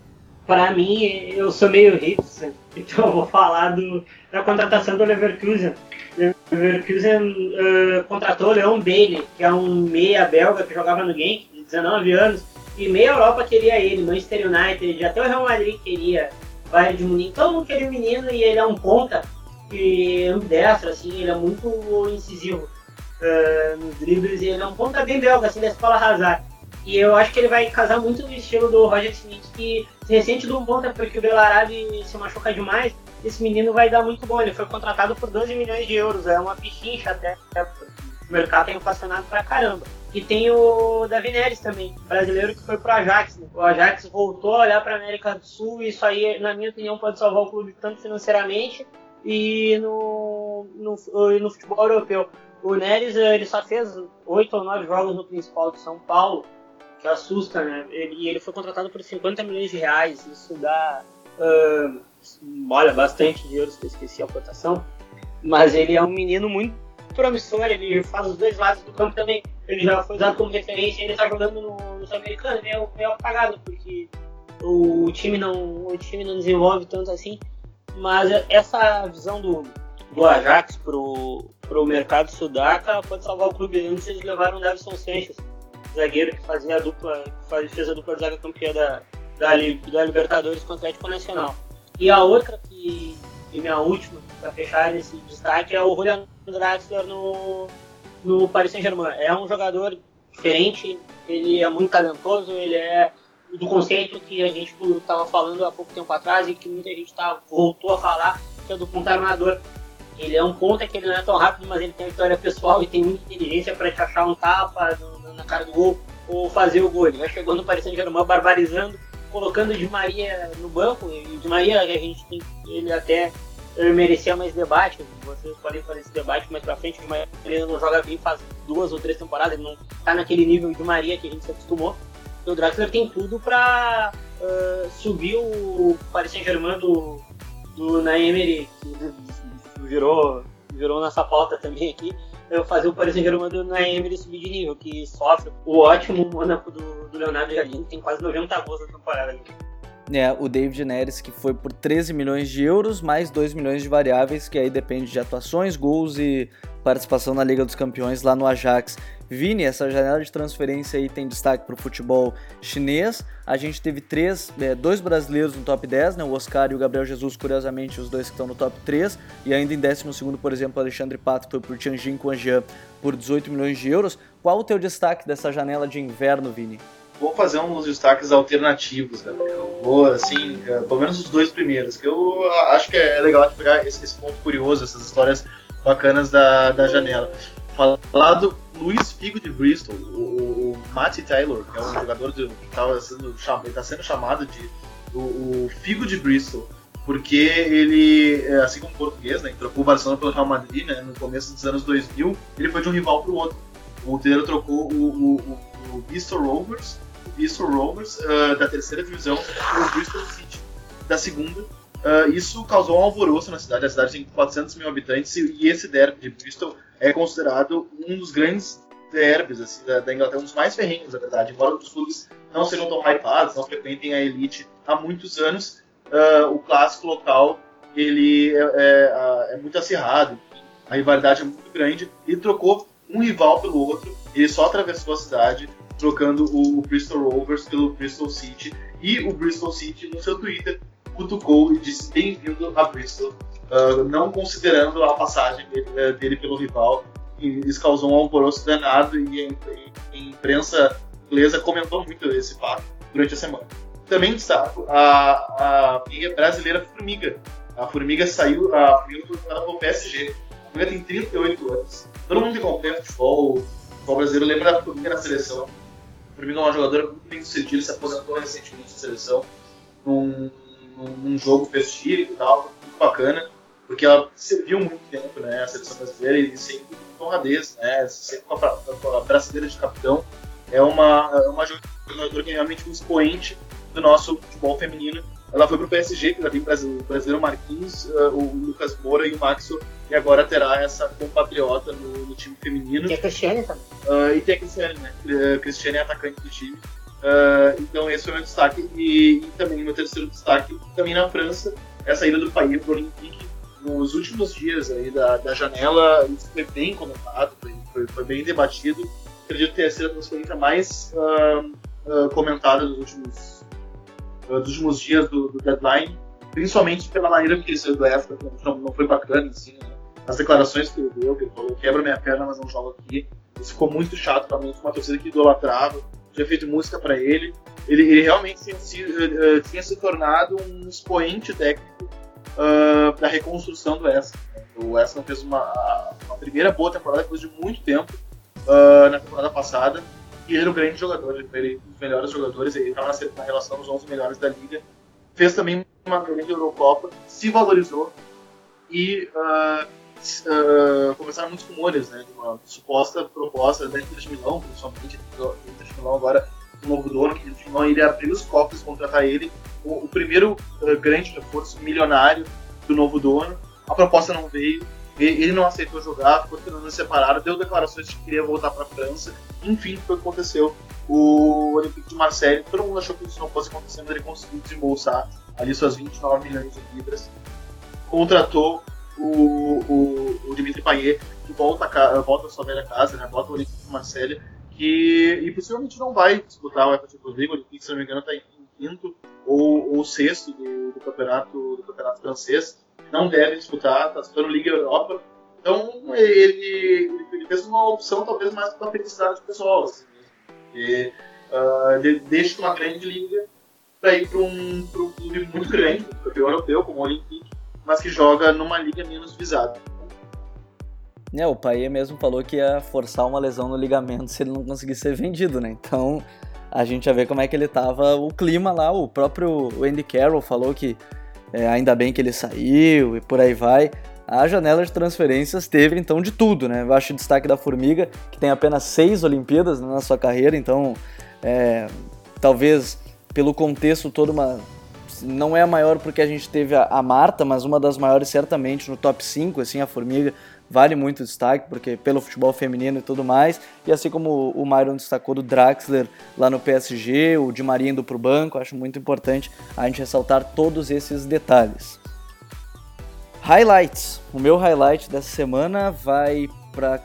Para mim, eu sou meio hipster, então eu vou falar do, da contratação do Leverkusen. O Leverkusen uh, contratou o Leon Bailey, que é um meia belga que jogava no Genk, de 19 anos, e meia Europa queria ele, Manchester United, até o Real Madrid queria, Bayern de Munique, todo mundo queria o menino e ele é um ponta, e é um destro, assim, ele é muito incisivo uh, nos dribles, e ele é um ponta bem belga, assim, da escola Hazard. E eu acho que ele vai casar muito no estilo do Roger Smith, que se ressente do ponta porque o Belarabe se machuca demais. Esse menino vai dar muito bom. Ele foi contratado por 12 milhões de euros, é uma pichincha até. O mercado tem inflacionado pra caramba. E tem o Davi Neres também, brasileiro que foi pro Ajax. Né? O Ajax voltou a olhar para América do Sul e isso aí, na minha opinião, pode salvar o clube tanto financeiramente e no, no, no futebol europeu. O Neres ele só fez oito ou nove jogos no principal de São Paulo que assusta, né? Ele, ele foi contratado por 50 milhões de reais, isso dá, uh, olha, bastante dinheiro, se eu esqueci a cotação, mas ele é um menino muito promissor, ele faz os dois lados do campo também, ele já foi usado como referência, ele está jogando no, no Sul-Americano, é, é apagado, porque o, o, time não, o time não desenvolve tanto assim, mas essa visão do, do Ajax pro, pro mercado sudaca pode salvar o clube antes eles levaram o Davison Sanchez zagueiro que fazia a dupla, que fez a dupla de zaga campeã da, da, da Libertadores com o Atlético Nacional. E a outra que, que minha última, para fechar esse destaque, é o Julian Draxler no, no Paris Saint-Germain. É um jogador diferente, ele é muito talentoso, ele é do conceito que a gente estava falando há pouco tempo atrás e que muita gente tá, voltou a falar, que é do ponto armador. Ele é um ponta que ele não é tão rápido, mas ele tem vitória pessoal e tem muita inteligência para te achar um tapa na cara do gol ou fazer o gol. Ele chegando no Paris Saint-Germain barbarizando, colocando o Maria no banco. E o Maria, a gente tem, ele até merecia mais debate. Vocês podem fazer esse debate mais pra frente. O Maria não joga bem faz duas ou três temporadas, ele não tá naquele nível de Maria que a gente se acostumou. E o Draxler tem tudo para uh, subir o Paris Saint-Germain do, do Naemery, virou, virou nossa pauta também aqui, eu fazer o Paris Saint-Germain na Emery subir de nível, que sofre o ótimo Mônaco do, do Leonardo Jardim, que tem quase 90 gols na temporada. É, o David Neres, que foi por 13 milhões de euros, mais 2 milhões de variáveis, que aí depende de atuações, gols e participação na Liga dos Campeões lá no Ajax. Vini, essa janela de transferência aí tem destaque para o futebol chinês. A gente teve três, é, dois brasileiros no top 10, né? o Oscar e o Gabriel Jesus, curiosamente, os dois que estão no top 3. E ainda em 12, por exemplo, Alexandre Pato foi por Tianjin Quanjian por 18 milhões de euros. Qual o teu destaque dessa janela de inverno, Vini? Vou fazer uns destaques alternativos, Gabriel. Vou, assim, é, pelo menos os dois primeiros, que eu acho que é legal pegar esse, esse ponto curioso, essas histórias bacanas da, da janela. Falar do Luiz Figo de Bristol, o, o Matty Taylor, que é um jogador de, que estava sendo, tá sendo chamado de o, o, Figo de Bristol, porque ele, é, assim como o português, né, trocou o Barcelona pelo Real Madrid né, no começo dos anos 2000, ele foi de um rival para o outro. O Monteiro trocou o, o, o, Bristol Rovers, o Bristol Rovers uh, da terceira divisão, o Bristol City da segunda Uh, isso causou um alvoroço na cidade. A cidade tem 400 mil habitantes e esse derby de Bristol é considerado um dos grandes derbys assim, da, da, Inglaterra, um dos mais ferrenhos, na verdade. Embora os clubes não sejam tão hypados, não frequentem a elite há muitos anos, uh, o clássico local ele é, é, é, muito acirrado, a rivalidade é muito grande. Ele trocou um rival pelo outro, ele só atravessou a cidade, trocando o, o Bristol Rovers pelo Bristol City. E o Bristol City, no seu Twitter, cutucou e disse bem-vindo a Bristol, uh, não considerando a passagem dele, uh, dele, pelo rival. E isso causou um alvoroço danado e a, imprensa inglesa comentou muito esse fato durante a semana. Também destaco a, a brasileira Formiga. A Formiga saiu, a Formiga foi para o PSG. A Formiga tem 38 anos. Todo mundo que acompanha futebol, futebol brasileiro lembra da Formiga na seleção. A Formiga é uma jogadora muito bem sucedida, se aposentou recentemente na seleção, num, num jogo festivo e tal, muito bacana, porque ela serviu muito tempo né, a seleção brasileira e sempre com honradez, né, sempre com a, com a braçadeira de capitão. É uma, é uma jogadora que é realmente um expoente do nosso futebol feminino. Ela foi para o PSG, que já tem o brasileiro Marquinhos, uh, o Lucas Moura e o Maxo, e agora terá essa compatriota no, no time feminino. E a Cristiane também. Uh, e tem a Cristiane, né? Cristiane é atacante do time. Uh, então esse foi meu destaque. E, e também meu terceiro destaque, também na França, é a saída do país para o Olympique. Nos últimos dias aí da, da janela, isso foi bem comentado, foi, foi, bem debatido. Acredito ter sido a transferência mais comentada dos últimos dos últimos dias do, do, deadline, principalmente pela maneira que ele saiu do EFTA, não, não foi bacana, assim, né? As declarações que ele deu, que ele falou, quebra minha perna, mas não joga aqui. Isso ficou muito chato, realmente, uma torcida que idolatrava, tinha feito música para ele. ele. Ele realmente tinha se, uh, tinha se tornado um expoente técnico uh, da reconstrução do West. O West não fez uma, uma primeira boa temporada depois de muito tempo uh, na temporada passada e ele era um grande jogador, ele foi um dos melhores jogadores, ele estava na relação dos 11 melhores da liga. Fez também uma grande Eurocopa, se valorizou e uh, uh, começaram muitos rumores né, de uma suposta proposta da Inter de Milão, principalmente a Inter de Milão agora o novo dono, que de Milão iria abrir os cofres, contratar ele, o, o primeiro uh, grande reforço milionário do novo dono. A proposta não veio, ele não aceitou jogar, ficou treinando separado, deu declarações de que queria voltar para a França. Enfim, foi o que aconteceu. O Olympique de Marseille, todo mundo achou que isso não fosse acontecer, mas ele conseguiu desembolsar ali suas 29 milhões de libras. Contratou o, o, o Dimitri Payet, que volta a, volta à sua velha casa, né? volta o Olympique de Marseille, que e possivelmente não vai disputar o UEFA Champions League. O Olympique, se não me engano, está em quinto ou, ou sexto do, do, campeonato, do campeonato francês não deve disputar, está disputando Liga Europa. Então ele, ele, fez uma opção talvez mais para a felicidade pessoal. Assim, porque uh, deixa uma grande liga para ir para um, um, clube muito grande, campeão europeu, como o Olympique, mas que joga numa liga menos visada. É, o Paê mesmo falou que ia forçar uma lesão no ligamento se ele não conseguisse ser vendido, né? Então a gente já vê como é que ele tava, o clima lá, o próprio Andy Carroll falou que é, ainda bem que ele saiu e por aí vai. A janela de transferências teve então de tudo, né? Eu acho o destaque da Formiga, que tem apenas seis Olimpíadas na sua carreira, então é, talvez pelo contexto todo uma. Não é a maior porque a gente teve a, a Marta, mas uma das maiores certamente no top 5, assim, a Formiga vale muito destaque, porque pelo futebol feminino e tudo mais. E assim como o Myron destacou do Draxler lá no PSG, o Di Maria indo para o banco, acho muito importante a gente ressaltar todos esses detalhes. Highlights. O meu highlight dessa semana vai para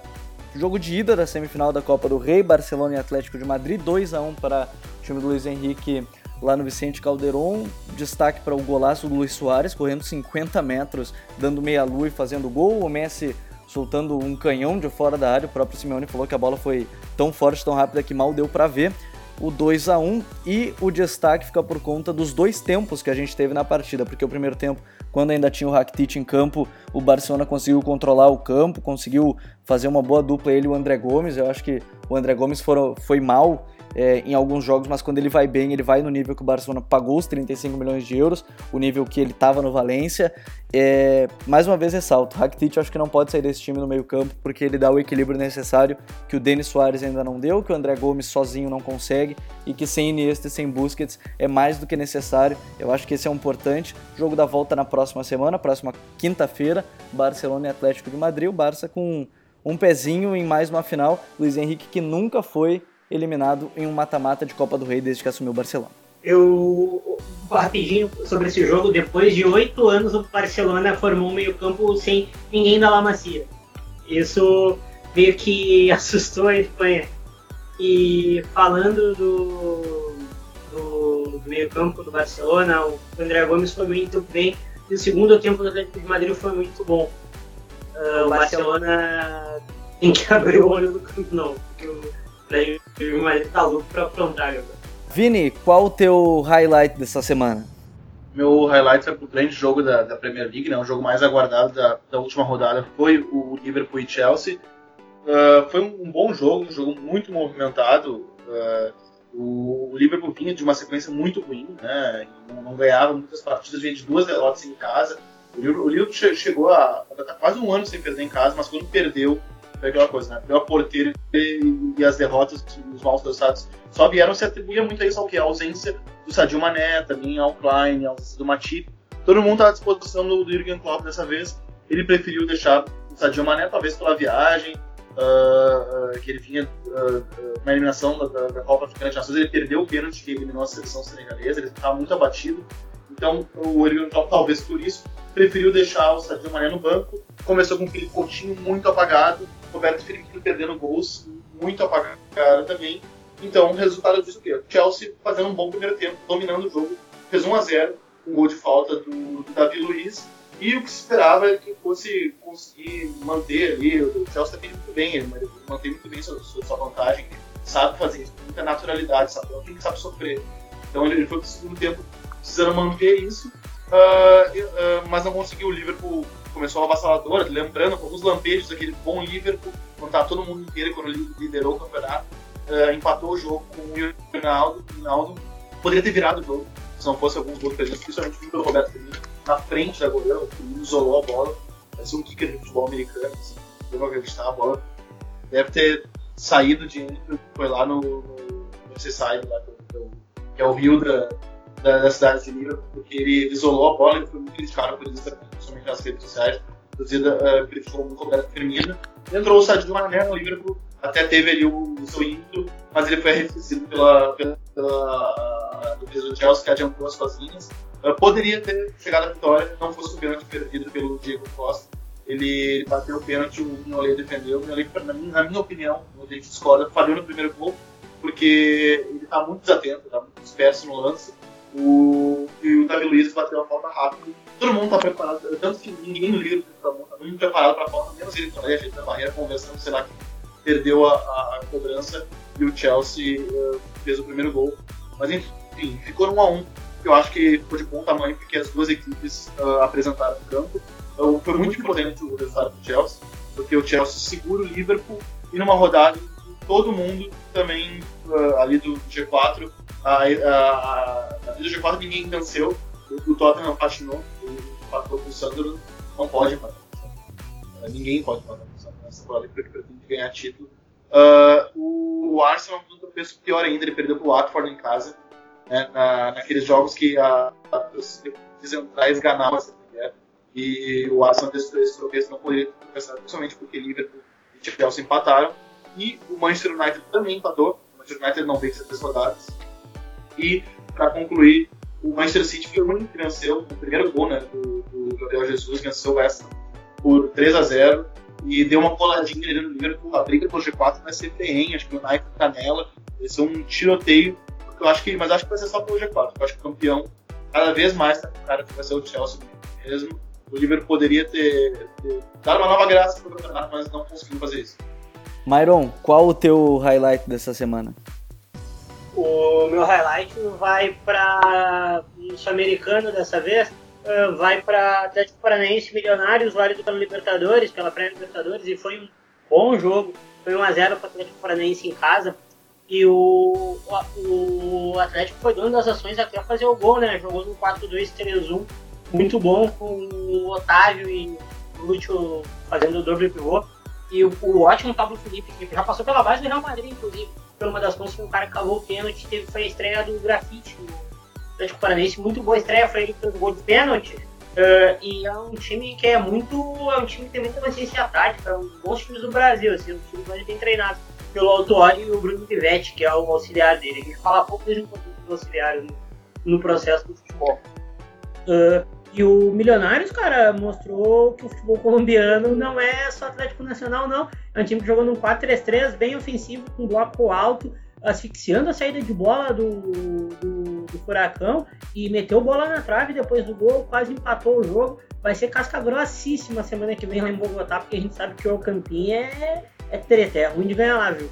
jogo de ida da semifinal da Copa do Rei, Barcelona e Atlético de Madrid, 2 a 1 para o time do Luiz Henrique lá no Vicente Calderon. Destaque para o golaço do Luiz Soares, correndo 50 metros, dando meia-lua e fazendo gol. O Messi soltando um canhão de fora da área. O próprio Simeone falou que a bola foi tão forte, tão rápida que mal deu para ver. O 2 a 1 e o destaque fica por conta dos dois tempos que a gente teve na partida, porque o primeiro tempo, quando ainda tinha o Rakitic em campo, o Barcelona conseguiu controlar o campo, conseguiu fazer uma boa dupla ele e o André Gomes. Eu acho que o André Gomes foram, foi mal é, em alguns jogos, mas quando ele vai bem, ele vai no nível que o Barcelona pagou os 35 milhões de euros, o nível que ele estava no Valência. É, mais uma vez ressalto, Rakitic acho que não pode sair desse time no meio campo, porque ele dá o equilíbrio necessário que o Denis Soares ainda não deu, que o André Gomes sozinho não consegue, e que sem Iniesta e sem Busquets é mais do que necessário. Eu acho que esse é um importante. Jogo da volta na próxima semana, próxima quinta-feira, Barcelona e Atlético de Madrid, o Barça com um pezinho em mais uma final, Luiz Henrique que nunca foi eliminado em um mata-mata de Copa do Rei desde que assumiu o Barcelona. Eu, rapidinho sobre esse jogo, depois de oito anos o Barcelona formou um meio campo sem ninguém da La Masia. Isso meio que assustou a Espanha. E falando do, do, do meio campo do Barcelona, o André Gomes foi muito bem e o segundo tempo do Atlético de Madrid foi muito bom. Uh, o Barcelona tem que abrir o olho do campo, não, porque o Mas ele tá louco pra aprontar. Vini, qual o teu highlight dessa semana? Meu highlight é pro grande jogo da, da Premier League, né? O jogo mais aguardado da, da última rodada foi o Liverpool e Chelsea. Uh, foi um, um, bom jogo, um jogo muito movimentado. Uh, o, o, Liverpool vinha de uma sequência muito ruim, né? Não, não, ganhava muitas partidas, vinha de duas derrotas em casa. O Liverpool, o Liverpool chegou a, a tá quase um ano sem perder em casa, mas quando perdeu, foi aquela coisa, né? Deu a porteira e, e as derrotas, os maus resultados só vieram se atribuir muito a isso ao que? A ausência do Sadio Mané, também ao Klein, a ausência do Matip. Todo mundo está à disposição do, do Jurgen Klopp dessa vez. Ele preferiu deixar o Sadio Mané, talvez pela viagem, uh, uh, que ele vinha uh, na eliminação da, da, da Copa Africana de Nações. Ele perdeu o pênalti que eliminou a seleção senegalesa, ele estava muito abatido. Então, o Jurgen Klopp, talvez por isso, preferiu deixar o Sadio Mané no banco. Começou com o Felipe muito apagado, Roberto Firmino perdendo gols muito apagado também. Então, o resultado disso o quê? Chelsea fazendo um bom primeiro tempo, dominando o jogo, fez 1 a 0 um gol de falta do, do Davi Luiz, e o que se esperava é que fosse conseguir manter ali, o Chelsea tem muito bem, ele mantém muito bem sua, sua vantagem, sabe fazer isso com muita naturalidade, sabe? É que sabe sofrer. Então ele, ele foi pro segundo tempo precisando manter isso, uh, uh, mas não conseguiu. O Liverpool começou avassalador, lembrando alguns lampejos daquele bom Liverpool, quando estava todo mundo inteiro, quando ele liderou o campeonato uh, empatou o jogo com o Ronaldo. Ronaldo poderia ter virado o jogo se não fosse alguns gols perdidos, principalmente o Roberto Firmino, na frente da goleira, o Firmino isolou a bola. Parece um kicker de futebol americano, assim, deu acreditar a bola. Deve ter saído de foi lá no, no, no lá, que é o rio da, da, da, cidade de Liverpool, porque ele isolou a bola e foi muito criticado por isso, principalmente nas redes sociais. Torcida uh, criticou muito o Roberto Firmino. Entrou o Sadio Mané no Liverpool, até teve ali o, o seu ímpeto, mas ele foi arrefecido pela, pela, pela defesa do Chelsea, que adiantou as suas linhas. Uh, poderia ter chegado à vitória, não fosse o pênalti perdido pelo Diego Costa. Ele, ele bateu o pênalti, o Mignolet defendeu. O Mignolet, na, na minha opinião, a gente discorda, falhou no primeiro gol, porque ele está muito desatento, está muito disperso no lance. O, e o Davi Luiz bateu a falta rápido. Todo mundo está preparado, tanto que ninguém no livro está muito preparado para a falta, menos ele também, a gente da barreira, conversando, sei lá, que perdeu a, a, a cobrança e o Chelsea uh, fez o primeiro gol. Mas enfim, ficou no 1x1, que eu acho que ficou de bom tamanho porque as duas equipes uh, apresentaram no campo. Então, foi muito importante o resultado do Chelsea, porque o Chelsea segura o Liverpool e numa rodada todo mundo também uh, ali do G4, a, a, a, do G4 ninguém venceu, o, o Tottenham patinou, empatou com o Sunderland, não pode empatar. Ninguém pode empatar nessa prova que pretende ganhar título. Uh, o, Arsenal um tropeço pior ainda, ele perdeu para o Watford em casa, né, na, naqueles jogos que a, a, os centrais ganavam essa mulher, e o Arsenal desse, esse tropeço não poderia tropeçar, principalmente porque Liverpool e Chelsea empataram, e o Manchester United também empatou, o Manchester United não vence três rodadas, e para concluir, o Manchester City foi o único que venceu, o primeiro gol né, do, do Gabriel Jesus, venceu o West Ham por 3 a 0 e deu uma coladinha ali no Liverpool. A briga pro G4 vai ser ferrenha, acho que o Nike tá nela. Vai ser um tiroteio, eu acho que, mas acho que vai ser só pro G4. Eu acho que o campeão cada vez mais tá com cara que vai ser o Chelsea mesmo. O Liverpool poderia ter, ter dado uma nova graça pro campeonato, mas não conseguiu fazer isso. Myron, qual o teu highlight dessa semana? O meu highlight vai para o sul-americano dessa vez, uh, vai para Atlético Paranaense Milionários, válido pela Libertadores, pela pré-Libertadores, e foi um bom jogo. Foi 1x0 para o Atlético Paranaense em casa. E o, o, Atlético foi dono das ações até fazer o gol, né? Jogou no 4-2-3-1, muito bom, com o Otávio e o Lúcio fazendo o doble pivô. E o, o ótimo Pablo Felipe, que já passou pela base do Real Madrid, inclusive, por uma das contas que o cara cavou o pênalti, teve, foi a estreia do grafite Atlético Paranaense, muito boa estreia, foi ele que fez o gol de pênalti. Uh, e é um time que é muito. É um time que tem muita consciência tática, é um dos bons times do Brasil, assim, um time mais bem treinado pelo Autuori e o Bruno Pivetti, que é o auxiliar dele. A gente fala pouco um pouquinho do auxiliar no, no, processo do futebol. Uh, e o Milionários, cara, mostrou que o futebol colombiano não é só Atlético Nacional, não. É um time que jogou num 4-3-3, bem ofensivo, com bloco alto, asfixiando a saída de bola do, do, do, Furacão e meteu bola na trave depois do gol, quase empatou o jogo. Vai ser casca grossíssima semana que vem lá em Bogotá, porque a gente sabe que o Campinho é, é treta, é ruim de ganhar lá, viu?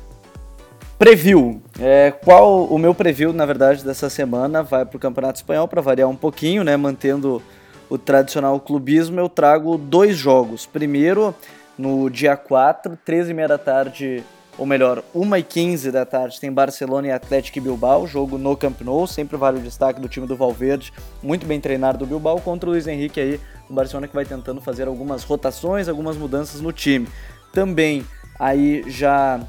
Preview. É, qual o meu preview, na verdade, dessa semana vai para o Campeonato Espanhol, para variar um pouquinho, né? Mantendo o tradicional clubismo, eu trago dois jogos. Primeiro, no dia 4, 13h30 da tarde, ou melhor, 1h15 da tarde, tem Barcelona e Atlético Bilbao, jogo no Camp Nou, sempre vale o destaque do time do Valverde, muito bem treinado do Bilbao, contra o Luiz Henrique aí, o Barcelona que vai tentando fazer algumas rotações, algumas mudanças no time. Também aí já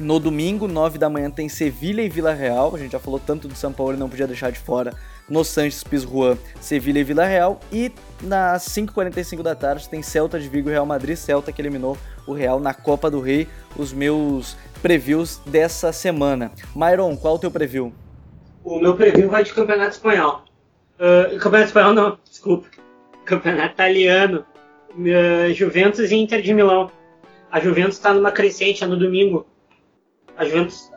no domingo, 9 da manhã, tem Sevilha e Vila Real. A gente já falou tanto do São Paulo e não podia deixar de fora. No Sanches Pizjuan, Sevilha e Vila Real. E nas 5h45 da tarde tem Celta de Vigo e Real Madrid. Celta que eliminou o Real na Copa do Rei. Os meus previews dessa semana. Myron, qual o teu preview? O meu preview vai de Campeonato Espanhol. Uh, campeonato Espanhol não, desculpa. Campeonato Italiano. Uh, Juventus e Inter de Milão. A Juventus está numa crescente, é no domingo a Juventus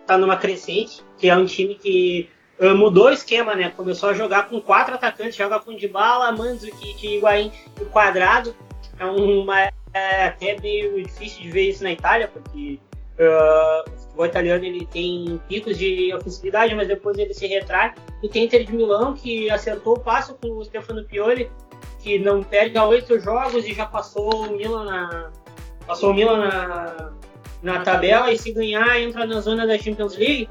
está numa crescente, que é um time que mudou o esquema, né? Começou a jogar com quatro atacantes, joga com Dybala, Mandzukic, Higuaín e Quadrado. É uma é até meio difícil de ver isso na Itália, porque uh, o futebol italiano ele tem picos de ofensividade, mas depois ele se retrai. E tem Inter de Milão que acertou o passo com o Stefano Pioli, que não perde a oito jogos e já passou o Milan na passou o Milan na, na tabela e se ganhar entra na zona da Champions League,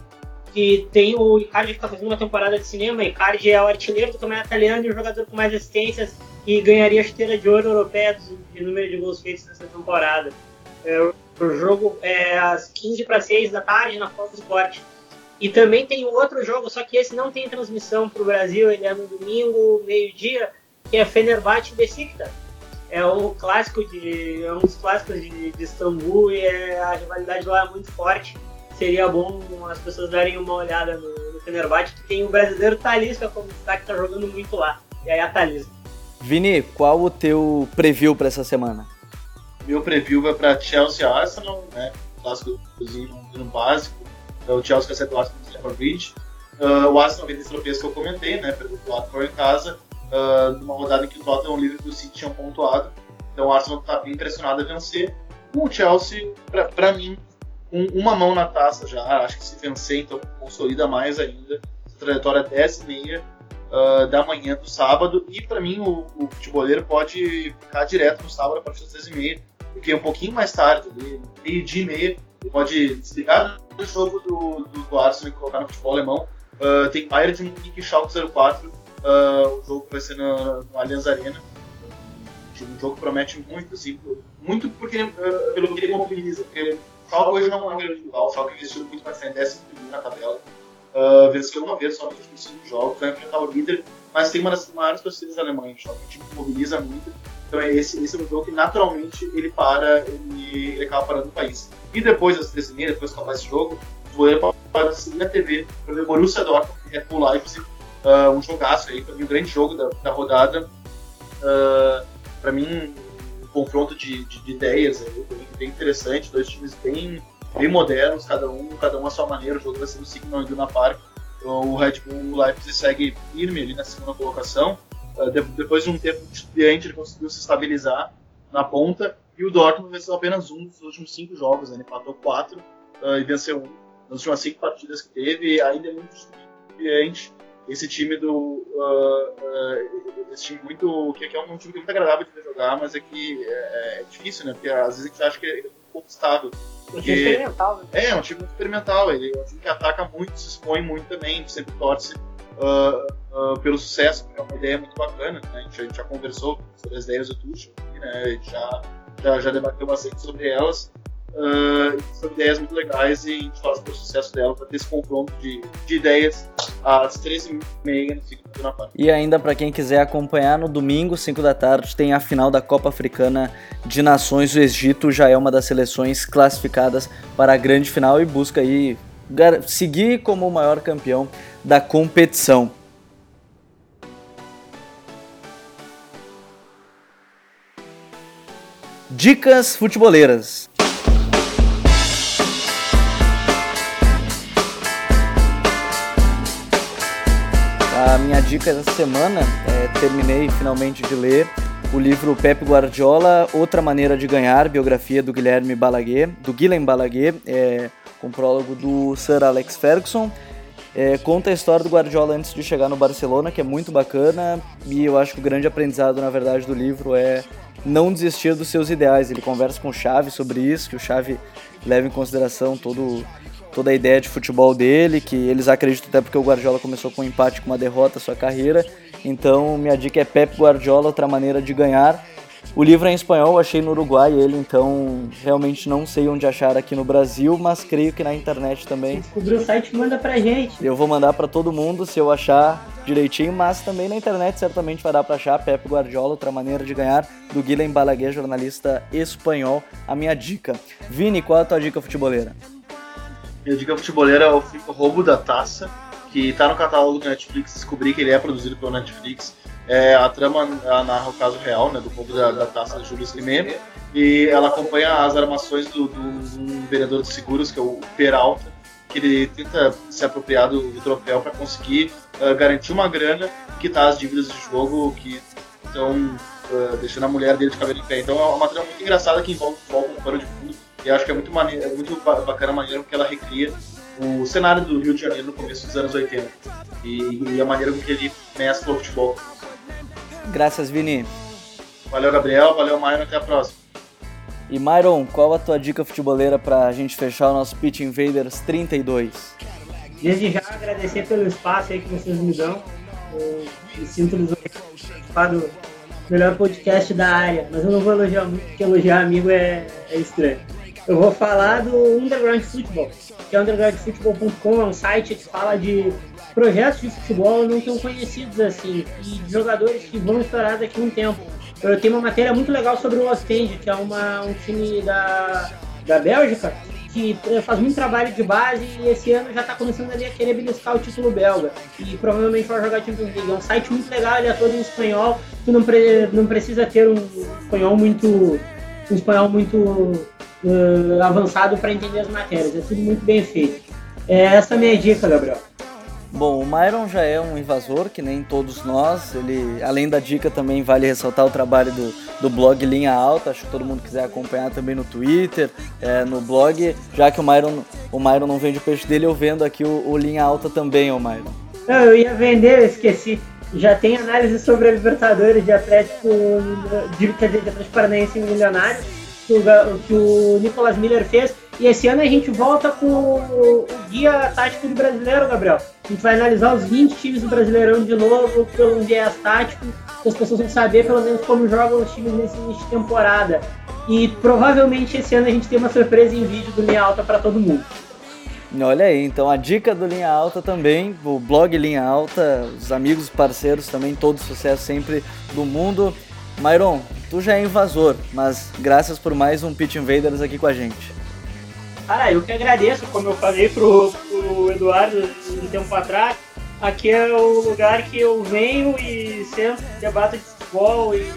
que tem o Icardi que está fazendo uma temporada de cinema, Icardi é o artilheiro do campeonato italiano e o jogador com mais assistências e ganharia a esteira de ouro europeia de número de gols feitos nessa temporada. É, o jogo é às 15 para 6 da tarde na Fox Sport. E também tem outro jogo, só que esse não tem transmissão para o Brasil, ele é no domingo, meio-dia, que é Fenerbahçe Besiktas é um clássico de. é um dos clássicos de, de Istambul e é, a rivalidade lá é muito forte. Seria bom as pessoas darem uma olhada no, no Fenerbahçe, que tem o brasileiro Talisca como destaque, que tá jogando muito lá. E aí a Talisca. Vini, qual o teu preview para essa semana? Meu preview vai para Chelsea Arsenal, né? Clássico no básico. É o Chelsea vai ser do Arsenal no Stamford Bridge. Uh, o Arsenal vem desse tropeço que eu comentei, né? Pelo lado em casa uh, numa rodada em que o Tottenham, o Liverpool e o City tinham pontuado. Então o Arsenal está bem impressionado a vencer. O Chelsea, para mim, com uma mão na taça já, acho que se vencer, então consolida mais ainda. Essa trajetória 10 e meia uh, da manhã do sábado. E para mim, o, o futeboleiro pode ficar direto no sábado a partir das 10 e meia, porque um pouquinho mais tarde, meio-dia e meia, ele pode desligar o jogo do, do, do Arsenal e colocar no futebol alemão. Uh, tem Bayern de Munique e Schalke 04 Uh, o jogo vai ser no, no Allianz Arena. Um jogo que promete muito, assim, muito porque, uh, pelo que ele mobiliza. Porque o Schalke hoje não é um grande rival, o Schalke investiu muito em décimo na tabela. Uh, venceu uma vez só nos cinco jogos, vai enfrentar o líder, mas tem uma das maiores torcidas alemãs, o time que mobiliza muito. Então é esse, esse é um jogo que naturalmente ele para, ele, ele acaba parando o país. E depois das três depois que acabar esse jogo, o Voeira pode seguir na TV para ver Borussia Dortmund e Red Bull Leipzig uh, um jogaço aí, para mim, um grande jogo da, da rodada. Uh, ah, para mim, um confronto de, de, de ideias aí, bem interessante, dois times bem, bem modernos, cada um, cada um à sua maneira, o jogo vai ser no Signal Iduna Park. Então, o Red Bull Leipzig segue firme ali na segunda colocação. De, depois de um tempo diante, ele conseguiu se estabilizar na ponta. E o Dortmund venceu apenas um dos últimos cinco jogos, né? ele empatou quatro uh, e venceu um nas últimas cinco partidas que teve. Ainda é muito diante esse time do. Uh, uh, esse time muito. Que, é um time que é muito agradável de jogar, mas é que é, é, difícil, né? Porque às vezes a gente acha que é um pouco estável. Um time experimental, né? É, um time muito experimental. Ele é um time que ataca muito, se expõe muito também, sempre torce uh, pelo sucesso, que é uma ideia muito bacana. Né? A, gente, a gente já conversou sobre as ideias do Tuchel, né? a gente já, já, já debateu bastante sobre elas uh, são ideias muito legais e a gente torce pelo sucesso dela para ter esse confronto de, de ideias às 13h30 no ciclo na parte. E ainda para quem quiser acompanhar, no domingo, 5 da tarde, tem a final da Copa Africana de Nações. O Egito já é uma das seleções classificadas para a grande final e busca aí seguir como o maior campeão da competição. Dicas futeboleiras. Minha dica dessa semana, é, terminei finalmente de ler o livro Pep Guardiola, Outra Maneira de Ganhar, biografia do Guilherme Balaguer, do Guilherme Balaguer, é, com prólogo do Sir Alex Ferguson. É, conta a história do Guardiola antes de chegar no Barcelona, que é muito bacana, e eu acho que o grande aprendizado, na verdade, do livro é não desistir dos seus ideais. Ele conversa com o Xavi sobre isso, que o Xavi leva em consideração todo, toda a ideia de futebol dele, que eles acreditam até porque o Guardiola começou com um empate, com uma derrota a sua carreira, então, minha dica é Pep Guardiola, outra maneira de ganhar. O livro é em espanhol, achei no Uruguai ele, então realmente não sei onde achar aqui no Brasil, mas creio que na internet também. Descobriu o site, manda pra gente. Eu vou mandar para todo mundo se eu achar direitinho, mas também na internet certamente vai dar para achar Pep Guardiola, outra maneira de ganhar, do Guilherme Balaguer, jornalista espanhol. A minha dica. Vini, qual é a tua dica futeboleira? Minha dica futeboleira é o roubo da taça que está no catálogo do Netflix, descobri que ele é produzido pelo Netflix. É, a trama narra o caso real, né, do povo da, da taça de Júlio Slimane, e ela acompanha as armações do, do um vendedor de seguros, que é o Peralta, que ele tenta se apropriar do, do troféu para conseguir uh, garantir uma grana e quitar as dívidas de jogo que estão uh, deixando a mulher dele de cabelo em pé. Então é uma trama muito engraçada que envolve foco no pano de fundo, e acho que é muito, maneiro, é muito bacana a maneira que ela recria o cenário do Rio de Janeiro no começo dos anos 80 e, e a maneira com que ele mescla o futebol. Graças, Vini. Valeu, Gabriel. Valeu, Myron. Até a próxima. E Myron, qual a tua dica futeboleira para a gente fechar o nosso Pitch Invaders 32? Desde já agradecer pelo espaço aí que vocês me dão. Eu me sinto participar do melhor podcast da área, mas eu não vou elogiar muito, porque elogiar amigo é, é estranho. Eu vou falar do Underground Football, que é undergroundfootball.com, é um site que fala de projetos de futebol não tão conhecidos assim, e de jogadores que vão estourar daqui a um tempo. Eu tenho uma matéria muito legal sobre o Ostende, que é uma, um time da, da Bélgica, que faz muito trabalho de base e esse ano já está começando ali a querer beliscar o título belga. E provavelmente vai jogar Champions League. É um site muito legal, ele é todo em espanhol, tu não, pre, não precisa ter um espanhol muito. um espanhol muito uh, avançado para entender as matérias. É tudo muito bem feito. É essa a minha dica, Gabriel. Bom, o Myron já é um invasor, que nem todos nós. Ele, além da dica, também vale ressaltar o trabalho do, do blog Linha Alta. Acho que todo mundo quiser acompanhar também no Twitter, é, no blog. Já que o Myron, o Myron não vende o peixe dele, eu vendo aqui o, o Linha Alta também, o Myron. Não, eu ia vender, eu esqueci. Já tem análise sobre a Libertadores de Atlético, de, quer dizer, de Atlético Paranaense Milionário que o, que o Nicolas Miller fez. E esse ano a gente volta com o, o guia tático do brasileiro, Gabriel. A gente vai analisar os 20 times do Brasileirão de novo pelo viés tático, que as pessoas vão saber pelo menos como jogam os times nesse início de temporada. E provavelmente esse ano a gente tem uma surpresa em vídeo do Linha Alta para todo mundo. Olha aí, então a dica do Linha Alta também, o blog Linha Alta, os amigos, parceiros também, todo sucesso sempre do mundo. Myron, tu já é invasor, mas graças por mais um Pitch Invaders aqui com a gente. Cara, eu que agradeço, como eu falei pro, pro Eduardo um tempo atrás, aqui é o lugar que eu venho e sempre debato de futebol e,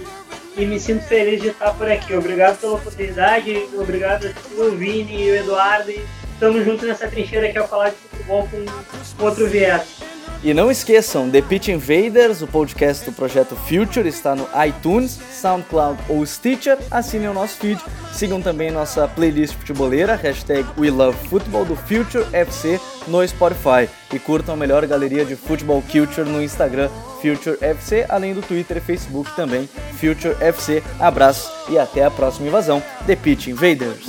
e me sinto feliz de estar por aqui. Obrigado pela oportunidade, obrigado ao Vini e o Eduardo e estamos juntos nessa trincheira que é falar de futebol com outro viés. E não esqueçam, The Pitch Invaders, o podcast do projeto Future, está no iTunes, SoundCloud ou Stitcher. Assinem o nosso feed. Sigam também nossa playlist futeboleira, hashtag WeLoveFootball do Future FC no Spotify. E curtam a melhor galeria de futebol culture no Instagram, Future FC, além do Twitter e Facebook também, Future FC. Abraço e até a próxima invasão, The Pitch Invaders.